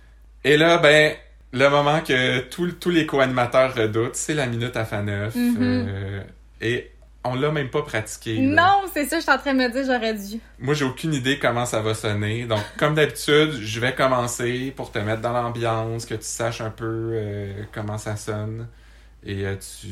Et là, ben, le moment que tous tous les co-animateurs redoutent, c'est la minute à Faneuf. Mhm. euh, et on l'a même pas pratiqué. là. Non, c'est ça, je suis en train de me dire, j'aurais dû. Moi, j'ai aucune idée comment ça va sonner. Donc, comme d'habitude, je vais commencer pour te mettre dans l'ambiance, que tu saches un peu euh, comment ça sonne. Et euh, tu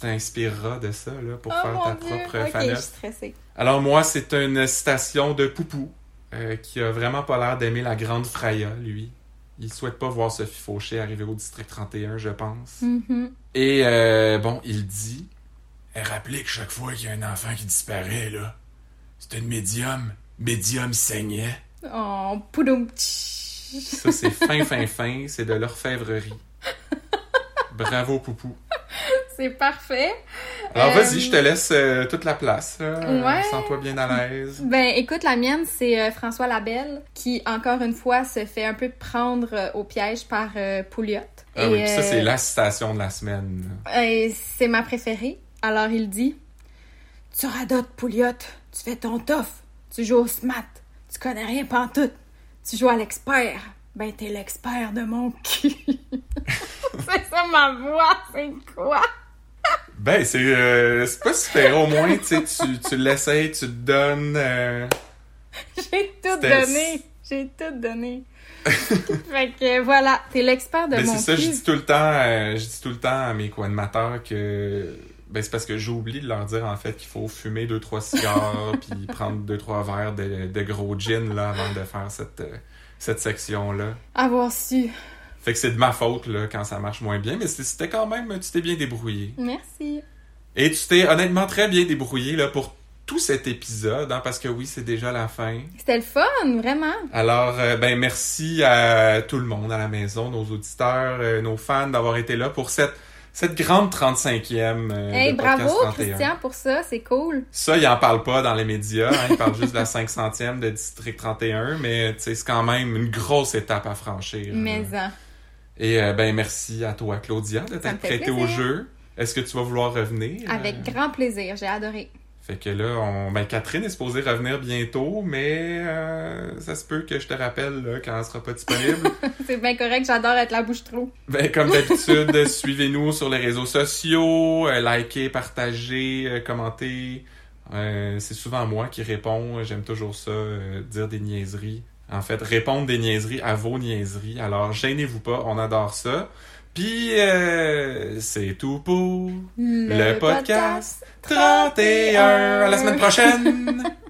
t'inspireras de ça là, pour oh faire ta Dieu. propre Ok, je faneuf. suis stressée. Alors moi, c'est une citation de Poupou, euh, qui a vraiment pas l'air d'aimer la grande Freya, lui. Il souhaite pas voir Sophie Fauché arriver au district 31, je pense. Mhm. Et euh, bon, il dit Eh, Rappelez que chaque fois qu'il y a un enfant qui disparaît, là, c'est une médium. Médium saignait. Oh, poudoum. Ça, c'est fin, fin, fin. C'est de l'orfèvrerie. Bravo, Poupou. C'est parfait. Alors, Euh, vas-y, je te laisse euh, toute la place. Ouais. Sens-toi bien à l'aise. Ben, écoute, la mienne, c'est euh, François Labelle, qui, encore une fois, se fait un peu prendre au piège par Pouliot. Ah oui, puis ça, c'est la citation de la semaine. c'est ma préférée. Alors il dit Tu radotes, Pouliot, tu fais ton tof, tu joues au smat, tu connais rien pantoute, tu joues à l'expert. Ben t'es l'expert de mon cul. c'est ça ma voix, c'est quoi? Ben, c'est euh, c'est pas super. Au moins, tu sais, tu, tu l'essayes, tu te donnes. euh, J'ai tout donné. J'ai tout donné. fait que voilà, t'es l'expert de Ben, mon c'est ça, je dis tout le temps, euh, je dis tout le temps à mes co-animateurs que. Ben, c'est parce que j'oublie de leur dire, en fait, qu'il faut fumer deux, trois cigares, puis prendre deux, trois verres de, de gros gin, là, avant de faire cette, euh, cette section-là. Avoir su. Fait que c'est de ma faute, là, quand ça marche moins bien, mais c'était quand même, tu t'es bien débrouillé. Merci. Et tu t'es honnêtement très bien débrouillé, là, pour tout cet épisode, hein, parce que oui, c'est déjà la fin. C'était le fun, vraiment. Alors, euh, ben merci à tout le monde à la maison, nos auditeurs, euh, nos fans d'avoir été là pour cette, cette grande 35e euh, hey, de bravo, 31. Christian, pour ça, c'est cool. Ça, il en parle pas dans les médias, hein, il parle juste de la 500e de District 31, mais c'est quand même une grosse étape à franchir. Mais là. Et euh, ben merci à toi, Claudia, de t'être prêtée au jeu. Est-ce que tu vas vouloir revenir? Avec Euh, grand plaisir, j'ai adoré. Fait que là, on... ben, Catherine est supposée revenir bientôt, mais euh, ça se peut que je te rappelle là, quand elle sera pas disponible. C'est bien correct, j'adore être la bouche trop. ben, comme d'habitude, suivez-nous sur les réseaux sociaux, euh, likez, partagez, euh, commentez. C'est souvent moi qui réponds. J'aime toujours ça, dire des niaiseries. En fait, répondre des niaiseries à vos niaiseries. Alors, gênez-vous pas, on adore ça. Puis, euh, c'est tout pour le podcast 31. À la semaine prochaine!